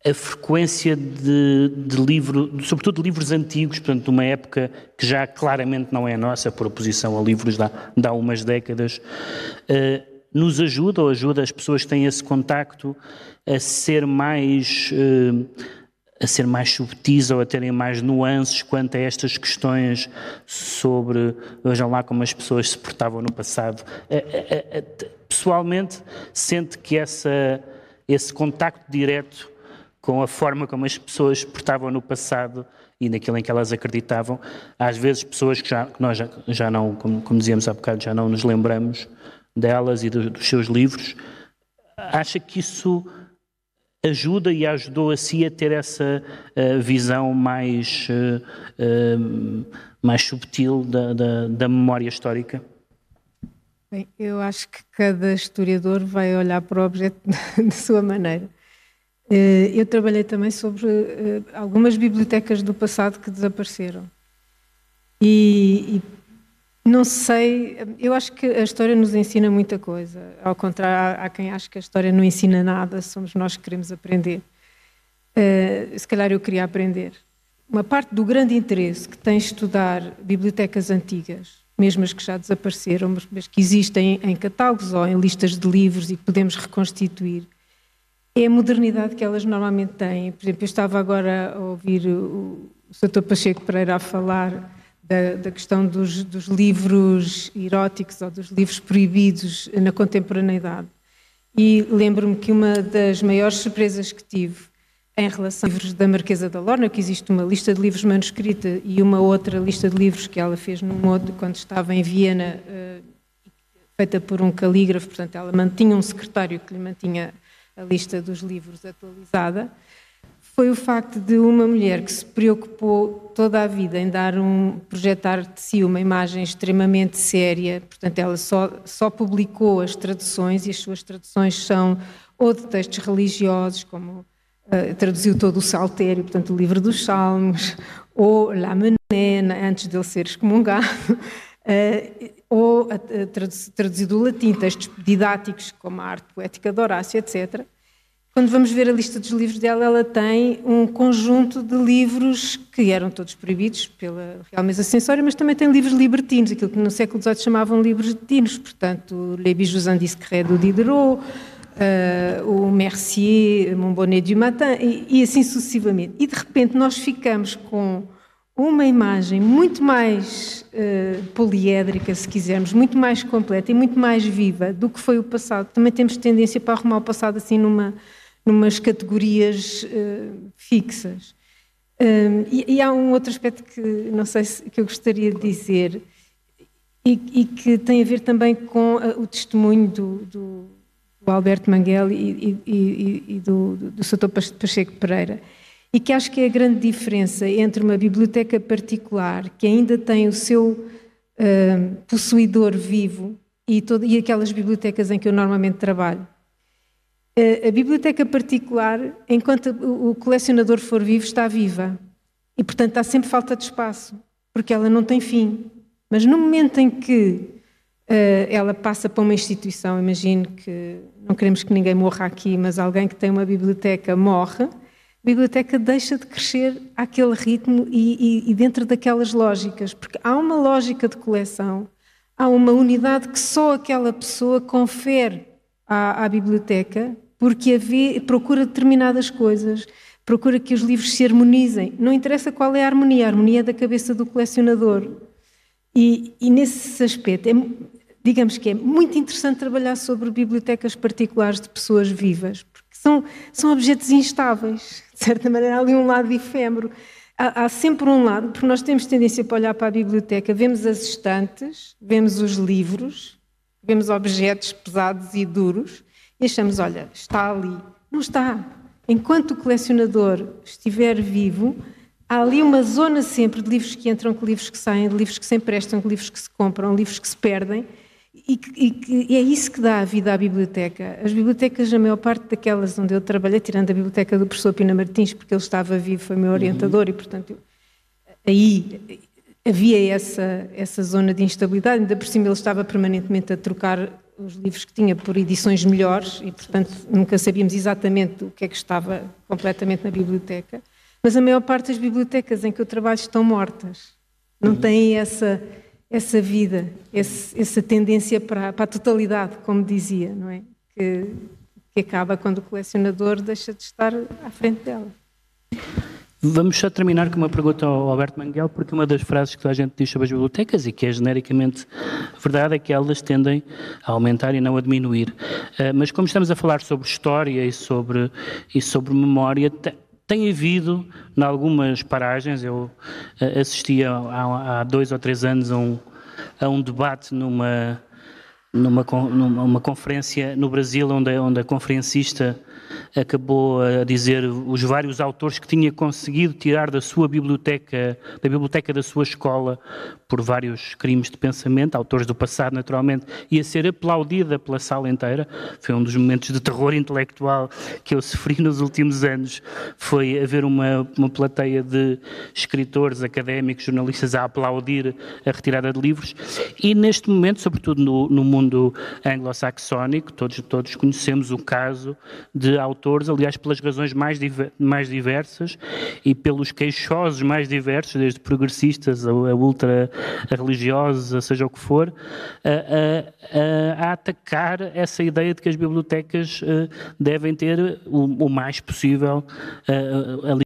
a frequência de, de livro, sobretudo de livros antigos, portanto, de uma época que já claramente não é nossa, por oposição a livros de de há umas décadas, uh, nos ajuda ou ajuda as pessoas que têm esse contacto a ser mais uh, a ser mais subtis ou a terem mais nuances quanto a estas questões sobre, vejam lá como as pessoas se portavam no passado. Pessoalmente, sente que essa, esse contacto direto com a forma como as pessoas se portavam no passado e naquilo em que elas acreditavam, às vezes pessoas que, já, que nós já, já não, como, como, dizíamos há bocado, já não nos lembramos delas e do, dos seus livros, acha que isso ajuda e ajudou a si a ter essa uh, visão mais, uh, mais subtil da, da, da, memória histórica? Bem, eu acho que cada historiador vai olhar para o objeto de sua maneira. Eu trabalhei também sobre algumas bibliotecas do passado que desapareceram. E, e não sei, eu acho que a história nos ensina muita coisa. Ao contrário, há, quem acha que a história não ensina nada, somos nós que queremos aprender. Uh, se calhar eu queria aprender. Uma parte do grande interesse que tem estudar bibliotecas antigas, mesmo as que já desapareceram, mas, mas que existem em catálogos ou em listas de livros e que podemos reconstituir, é a modernidade que elas normalmente têm. Por exemplo, eu estava agora a ouvir o, o Sr. Pacheco Pereira a falar da, da questão dos, dos, livros eróticos ou dos livros proibidos na contemporaneidade. E lembro-me que uma das maiores surpresas que tive em relação aos livros da Marquesa da Lorna, que existe uma lista de livros manuscrita e uma outra lista de livros que ela fez num outro, quando estava em Viena, uh, feita por um calígrafo, portanto ela mantinha um secretário que lhe mantinha a lista dos livros atualizada foi o facto de uma mulher que se preocupou toda a vida em dar um projetar de si uma imagem extremamente séria, portanto ela só só publicou as traduções e as suas traduções são ou de textos religiosos, como uh, traduziu todo o Saltério, portanto o livro dos Salmos, ou La Menena, antes dele ser excomungado, uh, ou traduzido do latim, textos didáticos como a arte poética de Horácio, etc. Quando vamos ver a lista dos livros dela, ela tem um conjunto de livros que eram todos proibidos pela Real Mesa Censória, mas também tem livros libertinos, aquilo que no século XVIII chamavam livros de tinos, portanto, Les Bijoux Indiscrets do Diderot, uh, o Mercier, Mon Bonnet du Matin, e, e assim sucessivamente. E de repente nós ficamos com uma imagem muito mais uh, poliédrica, se quisermos, muito mais completa e muito mais viva do que foi o passado. Também temos tendência para arrumar o passado assim numa numas categorias uh, fixas. Um, e, e, há um outro aspecto que não sei se que eu gostaria de dizer e, e que tem a ver também com uh, o testemunho do, do, do Alberto Manguel e, e do, do, do Sr. Pacheco Pereira e que acho que é a grande diferença entre uma biblioteca particular que ainda tem o seu possuidor vivo e, todo, e aquelas bibliotecas em que eu normalmente trabalho a biblioteca particular, enquanto o colecionador for vivo, está viva. E, portanto, há sempre falta de espaço, porque ela não tem fim. Mas no momento em que uh, ela passa para uma instituição, imagino que não queremos que ninguém morra aqui, mas alguém que tem uma biblioteca morre, a biblioteca deixa de crescer àquele ritmo e, e, e dentro daquelas lógicas, porque há uma lógica de coleção, há uma unidade que só aquela pessoa confere à, à biblioteca porque vê, procura determinadas coisas, procura que os livros se harmonizem. Não interessa qual é a harmonia, a harmonia é da cabeça do colecionador. E, e nesse aspecto, é, digamos que é muito interessante trabalhar sobre bibliotecas particulares de pessoas vivas, porque são, são objetos instáveis, de certa maneira, há ali um lado efêmero. Há, há, sempre um lado, porque nós temos tendência para olhar para a biblioteca, vemos as estantes, vemos os livros, vemos objetos pesados e duros e achamos, olha, está ali. Não está. Enquanto o colecionador estiver vivo, há ali uma zona sempre de livros que entram, de livros que saem, de livros que se emprestam, de livros que se compram, livros que se perdem. E, e, e é isso que dá a vida à biblioteca. As bibliotecas, a maior parte daquelas onde eu trabalhei, tirando a biblioteca do professor Pina Martins, porque ele estava vivo, foi meu orientador, uhum. e portanto eu, aí havia essa, essa zona de instabilidade, ainda por cima ele estava permanentemente a trocar os livros que tinha por edições melhores e, portanto, nunca sabíamos exatamente o que é que estava completamente na biblioteca. Mas a maior parte das bibliotecas em que eu trabalho estão mortas. Não uhum. têm essa, essa vida, esse, essa tendência para, para, a totalidade, como dizia, não é? Que, que acaba quando o colecionador deixa de estar à frente dela. Vamos só terminar com uma pergunta ao Alberto Manguel, porque uma das frases que a gente diz sobre as bibliotecas, e que é genericamente verdade, é que elas tendem a aumentar e não a diminuir. Uh, mas como estamos a falar sobre história e sobre, e sobre memória, tem havido, em algumas paragens, eu uh, assisti há, há, dois ou três anos a um, a um debate numa, numa, numa conferência no Brasil, onde, onde a conferencista acabou a dizer os vários autores que tinha conseguido tirar da sua biblioteca, da biblioteca da sua escola, por vários crimes de pensamento, autores do passado, naturalmente, e a ser aplaudida pela sala inteira. Foi um dos momentos de terror intelectual que eu sofri nos últimos anos. Foi haver uma, uma plateia de escritores, académicos, jornalistas a aplaudir a retirada de livros. E neste momento, sobretudo no, no mundo anglo-saxónico, todos, todos conhecemos o caso de autores, aliás, pelas razões mais, diver, mais diversas e pelos queixosos mais diversos, desde progressistas a, a ultra religiosa, seja o que for, a, a, a, atacar essa ideia de que as bibliotecas eh, devem ter o, o mais possível a, a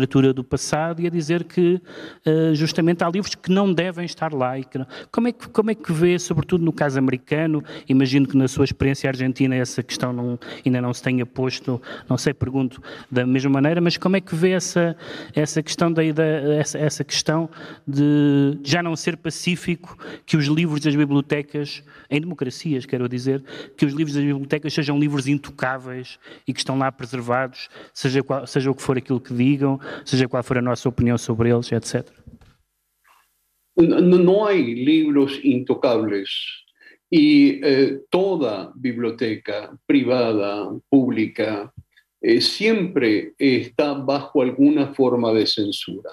literatura do passado e a dizer que uh, justamente há livros que não devem estar lá. E que como, é que, como é que vê, sobretudo no caso americano, imagino que na sua experiência argentina essa questão não, ainda não se tenha posto, não sei, pergunto da mesma maneira, mas como é que vê essa, essa questão da essa, essa questão de já não ser pacífico que os livros das bibliotecas, em democracias, quero dizer, que os livros das bibliotecas sejam livros intocáveis e que estão lá preservados, seja, qual, seja o que for aquilo que digam, seja qual for a nossa sobre eles, etc. No, hay libros intocables y eh, toda biblioteca privada, pública, eh, siempre está bajo alguna forma de censura.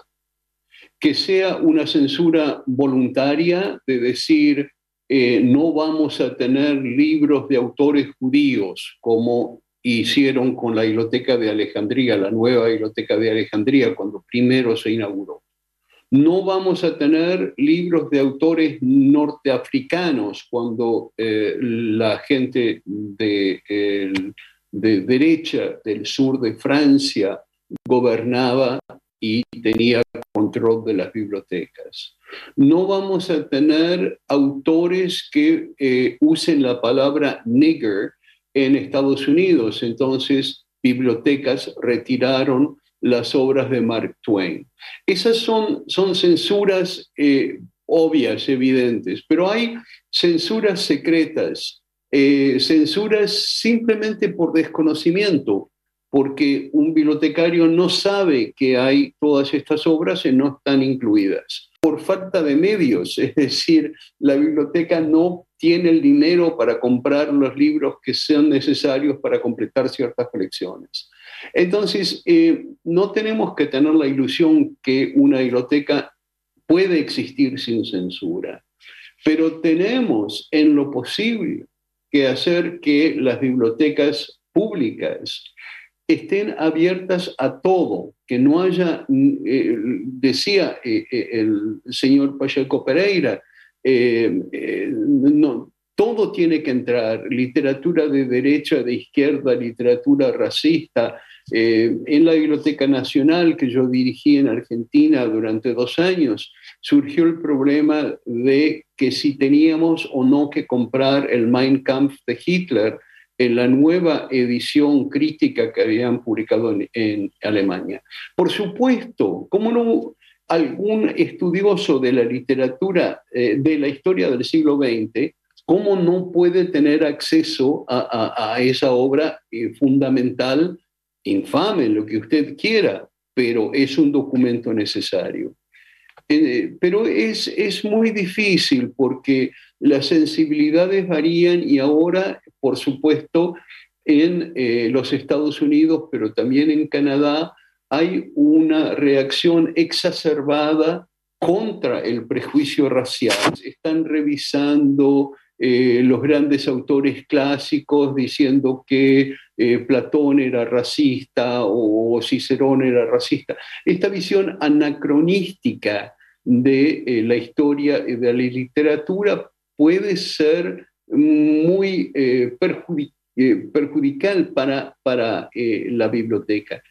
Que sea una censura voluntaria de decir eh, no vamos a tener libros de autores judíos como hicieron con la Biblioteca de Alejandría, la nueva Biblioteca de Alejandría, cuando primero se inauguró. No vamos a tener libros de autores norteafricanos cuando eh, la gente de, de derecha del sur de Francia gobernaba y tenía control de las bibliotecas. No vamos a tener autores que eh, usen la palabra nigger en Estados Unidos. Entonces, bibliotecas retiraron las obras de Mark Twain. Esas son, son censuras eh, obvias, evidentes, pero hay censuras secretas, eh, censuras simplemente por desconocimiento, porque un bibliotecario no sabe que hay todas estas obras y no están incluidas por falta de medios, es decir, la biblioteca no tiene el dinero para comprar los libros que sean necesarios para completar ciertas colecciones. Entonces, eh, no tenemos que tener la ilusión que una biblioteca puede existir sin censura, pero tenemos en lo posible que hacer que las bibliotecas públicas estén abiertas a todo, que no haya, eh, decía eh, eh, el señor Pacheco Pereira, no, todo tiene que entrar, literatura de derecha, de izquierda, literatura racista. En la Biblioteca Nacional que yo dirigí en Argentina durante dos años, surgió el problema de que si teníamos o no que comprar el Mein Kampf de Hitler en la nueva edición crítica que habían publicado en, Alemania. Por supuesto, ¿cómo no algún estudioso de la literatura eh, de la historia del siglo XX, cómo no puede tener acceso a esa obra eh, fundamental, infame, lo que usted quiera, pero es un documento necesario? Eh, pero es, es muy difícil porque las sensibilidades varían y ahora, por supuesto, en eh, los Estados Unidos, pero también en Canadá, hay una reacción exacerbada contra el prejuicio racial. Están revisando eh, los grandes autores clásicos diciendo que eh, Platón era racista o Cicerón era racista. Esta visión anacronística de la historia y de la literatura puede ser muy eh, perjudic eh, perjudicial para, para eh, la biblioteca.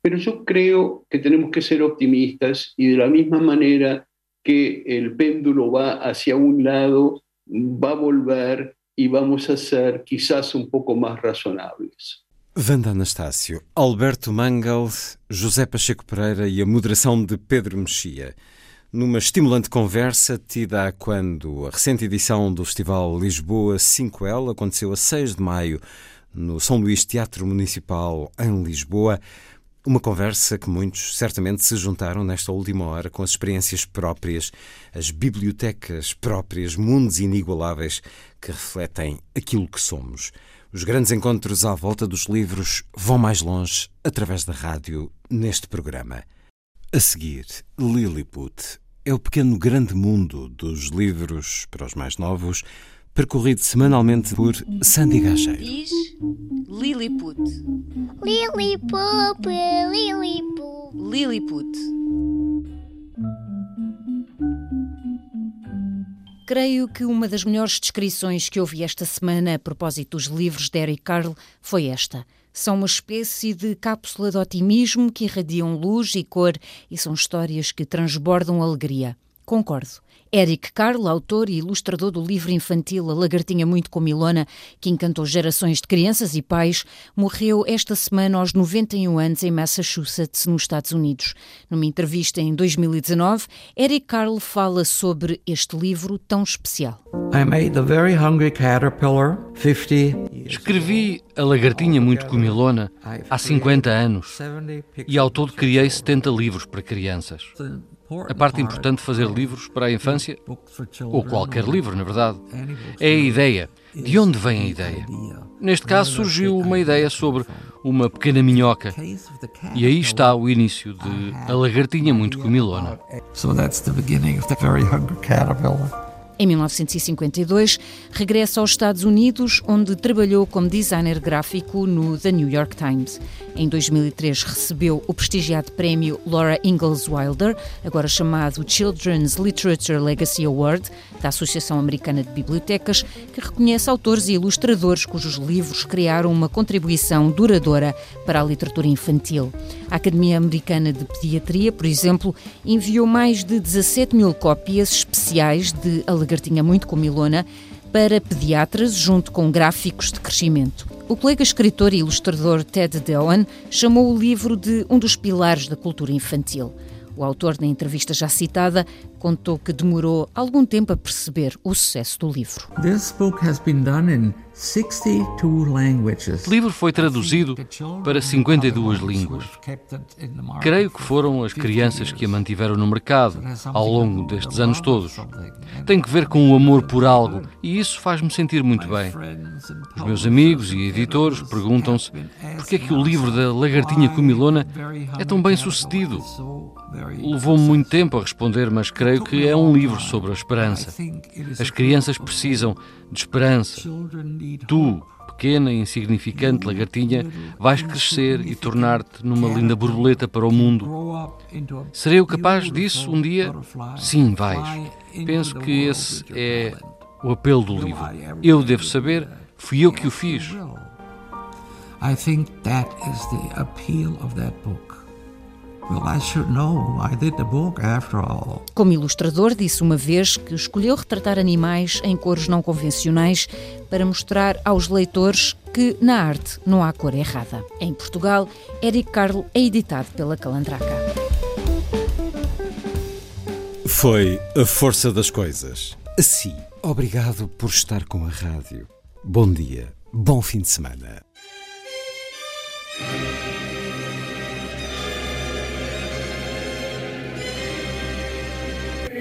Pero yo creo que tenemos que ser optimistas y de la misma manera que el péndulo va hacia un lado, va a volver y vamos a ser quizás un poco más razonables. Wanda Anastácio, Alberto Mangal, José Pacheco Pereira e a moderação de Pedro Mexia. Numa estimulante conversa tida quando a recente edição do Festival Lisboa 5L aconteceu a 6 de maio no São Luís Teatro Municipal em Lisboa, uma conversa que muitos certamente se juntaram nesta última hora com as experiências próprias, as bibliotecas próprias, mundos inigualáveis que refletem aquilo que somos. Os grandes encontros à volta dos livros vão mais longe através da rádio neste programa. A seguir, Lilliput é o pequeno grande mundo dos livros para os mais novos, percorrido semanalmente por Sandy Gageiro. Diz Lilliput. Lilliput, Lilliput. Lilliput. Creio que uma das melhores descrições que ouvi esta semana a propósito dos livros de Eric Carle foi esta. São uma espécie de cápsula de otimismo que irradiam luz e cor e são histórias que transbordam alegria. Concordo. Eric Carle, autor e ilustrador do livro infantil A Lagartinha Muito Comilona, que encantou gerações de crianças e pais, morreu esta semana aos 91 anos em Massachusetts, nos Estados Unidos. Numa entrevista em 2019, Eric Carle fala sobre este livro tão especial. I made The Very Hungry Caterpillar 50 Escrevi A Lagartinha Muito Comilona há 50 anos e ao todo criei 70 livros para crianças. A parte importante de fazer livros para a infância, ou qualquer livro, na verdade, é a ideia. De onde vem a ideia? Neste caso surgiu uma ideia sobre uma pequena minhoca. E aí está o início de A Lagartinha Muito Comilona. So that's the beginning of The Very Hungry Caterpillar. Em 1952, regressa aos Estados Unidos, onde trabalhou como designer gráfico no The New York Times. Em 2003, recebeu o prestigiado prémio Laura Ingalls Wilder, agora chamado Children's Literature Legacy Award, da Associação Americana de Bibliotecas, que reconhece autores e ilustradores cujos livros criaram uma contribuição duradoura para a literatura infantil. A Academia Americana de Pediatria, por exemplo, enviou mais de 17 mil cópias especiais de A Lagartinha Muito Comilona para pediatras, junto com gráficos de crescimento. O colega escritor e ilustrador Ted Dewan chamou o livro de um dos pilares da cultura infantil. O autor, na entrevista já citada, contou que demorou algum tempo a perceber o sucesso do livro. This book has been done in 62 languages. O livro foi traduzido para 52 línguas. Creio que foram as crianças que a mantiveram no mercado ao longo destes anos todos. Tem que ver com o amor por algo e isso faz-me sentir muito bem. Os meus amigos e editores perguntam-se por que é que o livro da Lagartinha Comilona é tão bem sucedido. Levou-me muito tempo a responder, mas creio que é um livro sobre a esperança. As crianças precisam de esperança. Tu, pequena e insignificante lagartinha, vais crescer e tornar-te numa linda borboleta para o mundo. Serei eu capaz disso um dia? Sim, vais. Penso que esse é o apelo do livro. Eu devo saber, fui eu que o fiz. I think that is the appeal of that book. Como ilustrador, disse uma vez que escolheu retratar animais em cores não convencionais para mostrar aos leitores que na arte não há cor errada. Em Portugal, Eric Carlo é editado pela Calandraca. Foi A Força das Coisas. Assim, obrigado por estar com a rádio. Bom dia, bom fim de semana.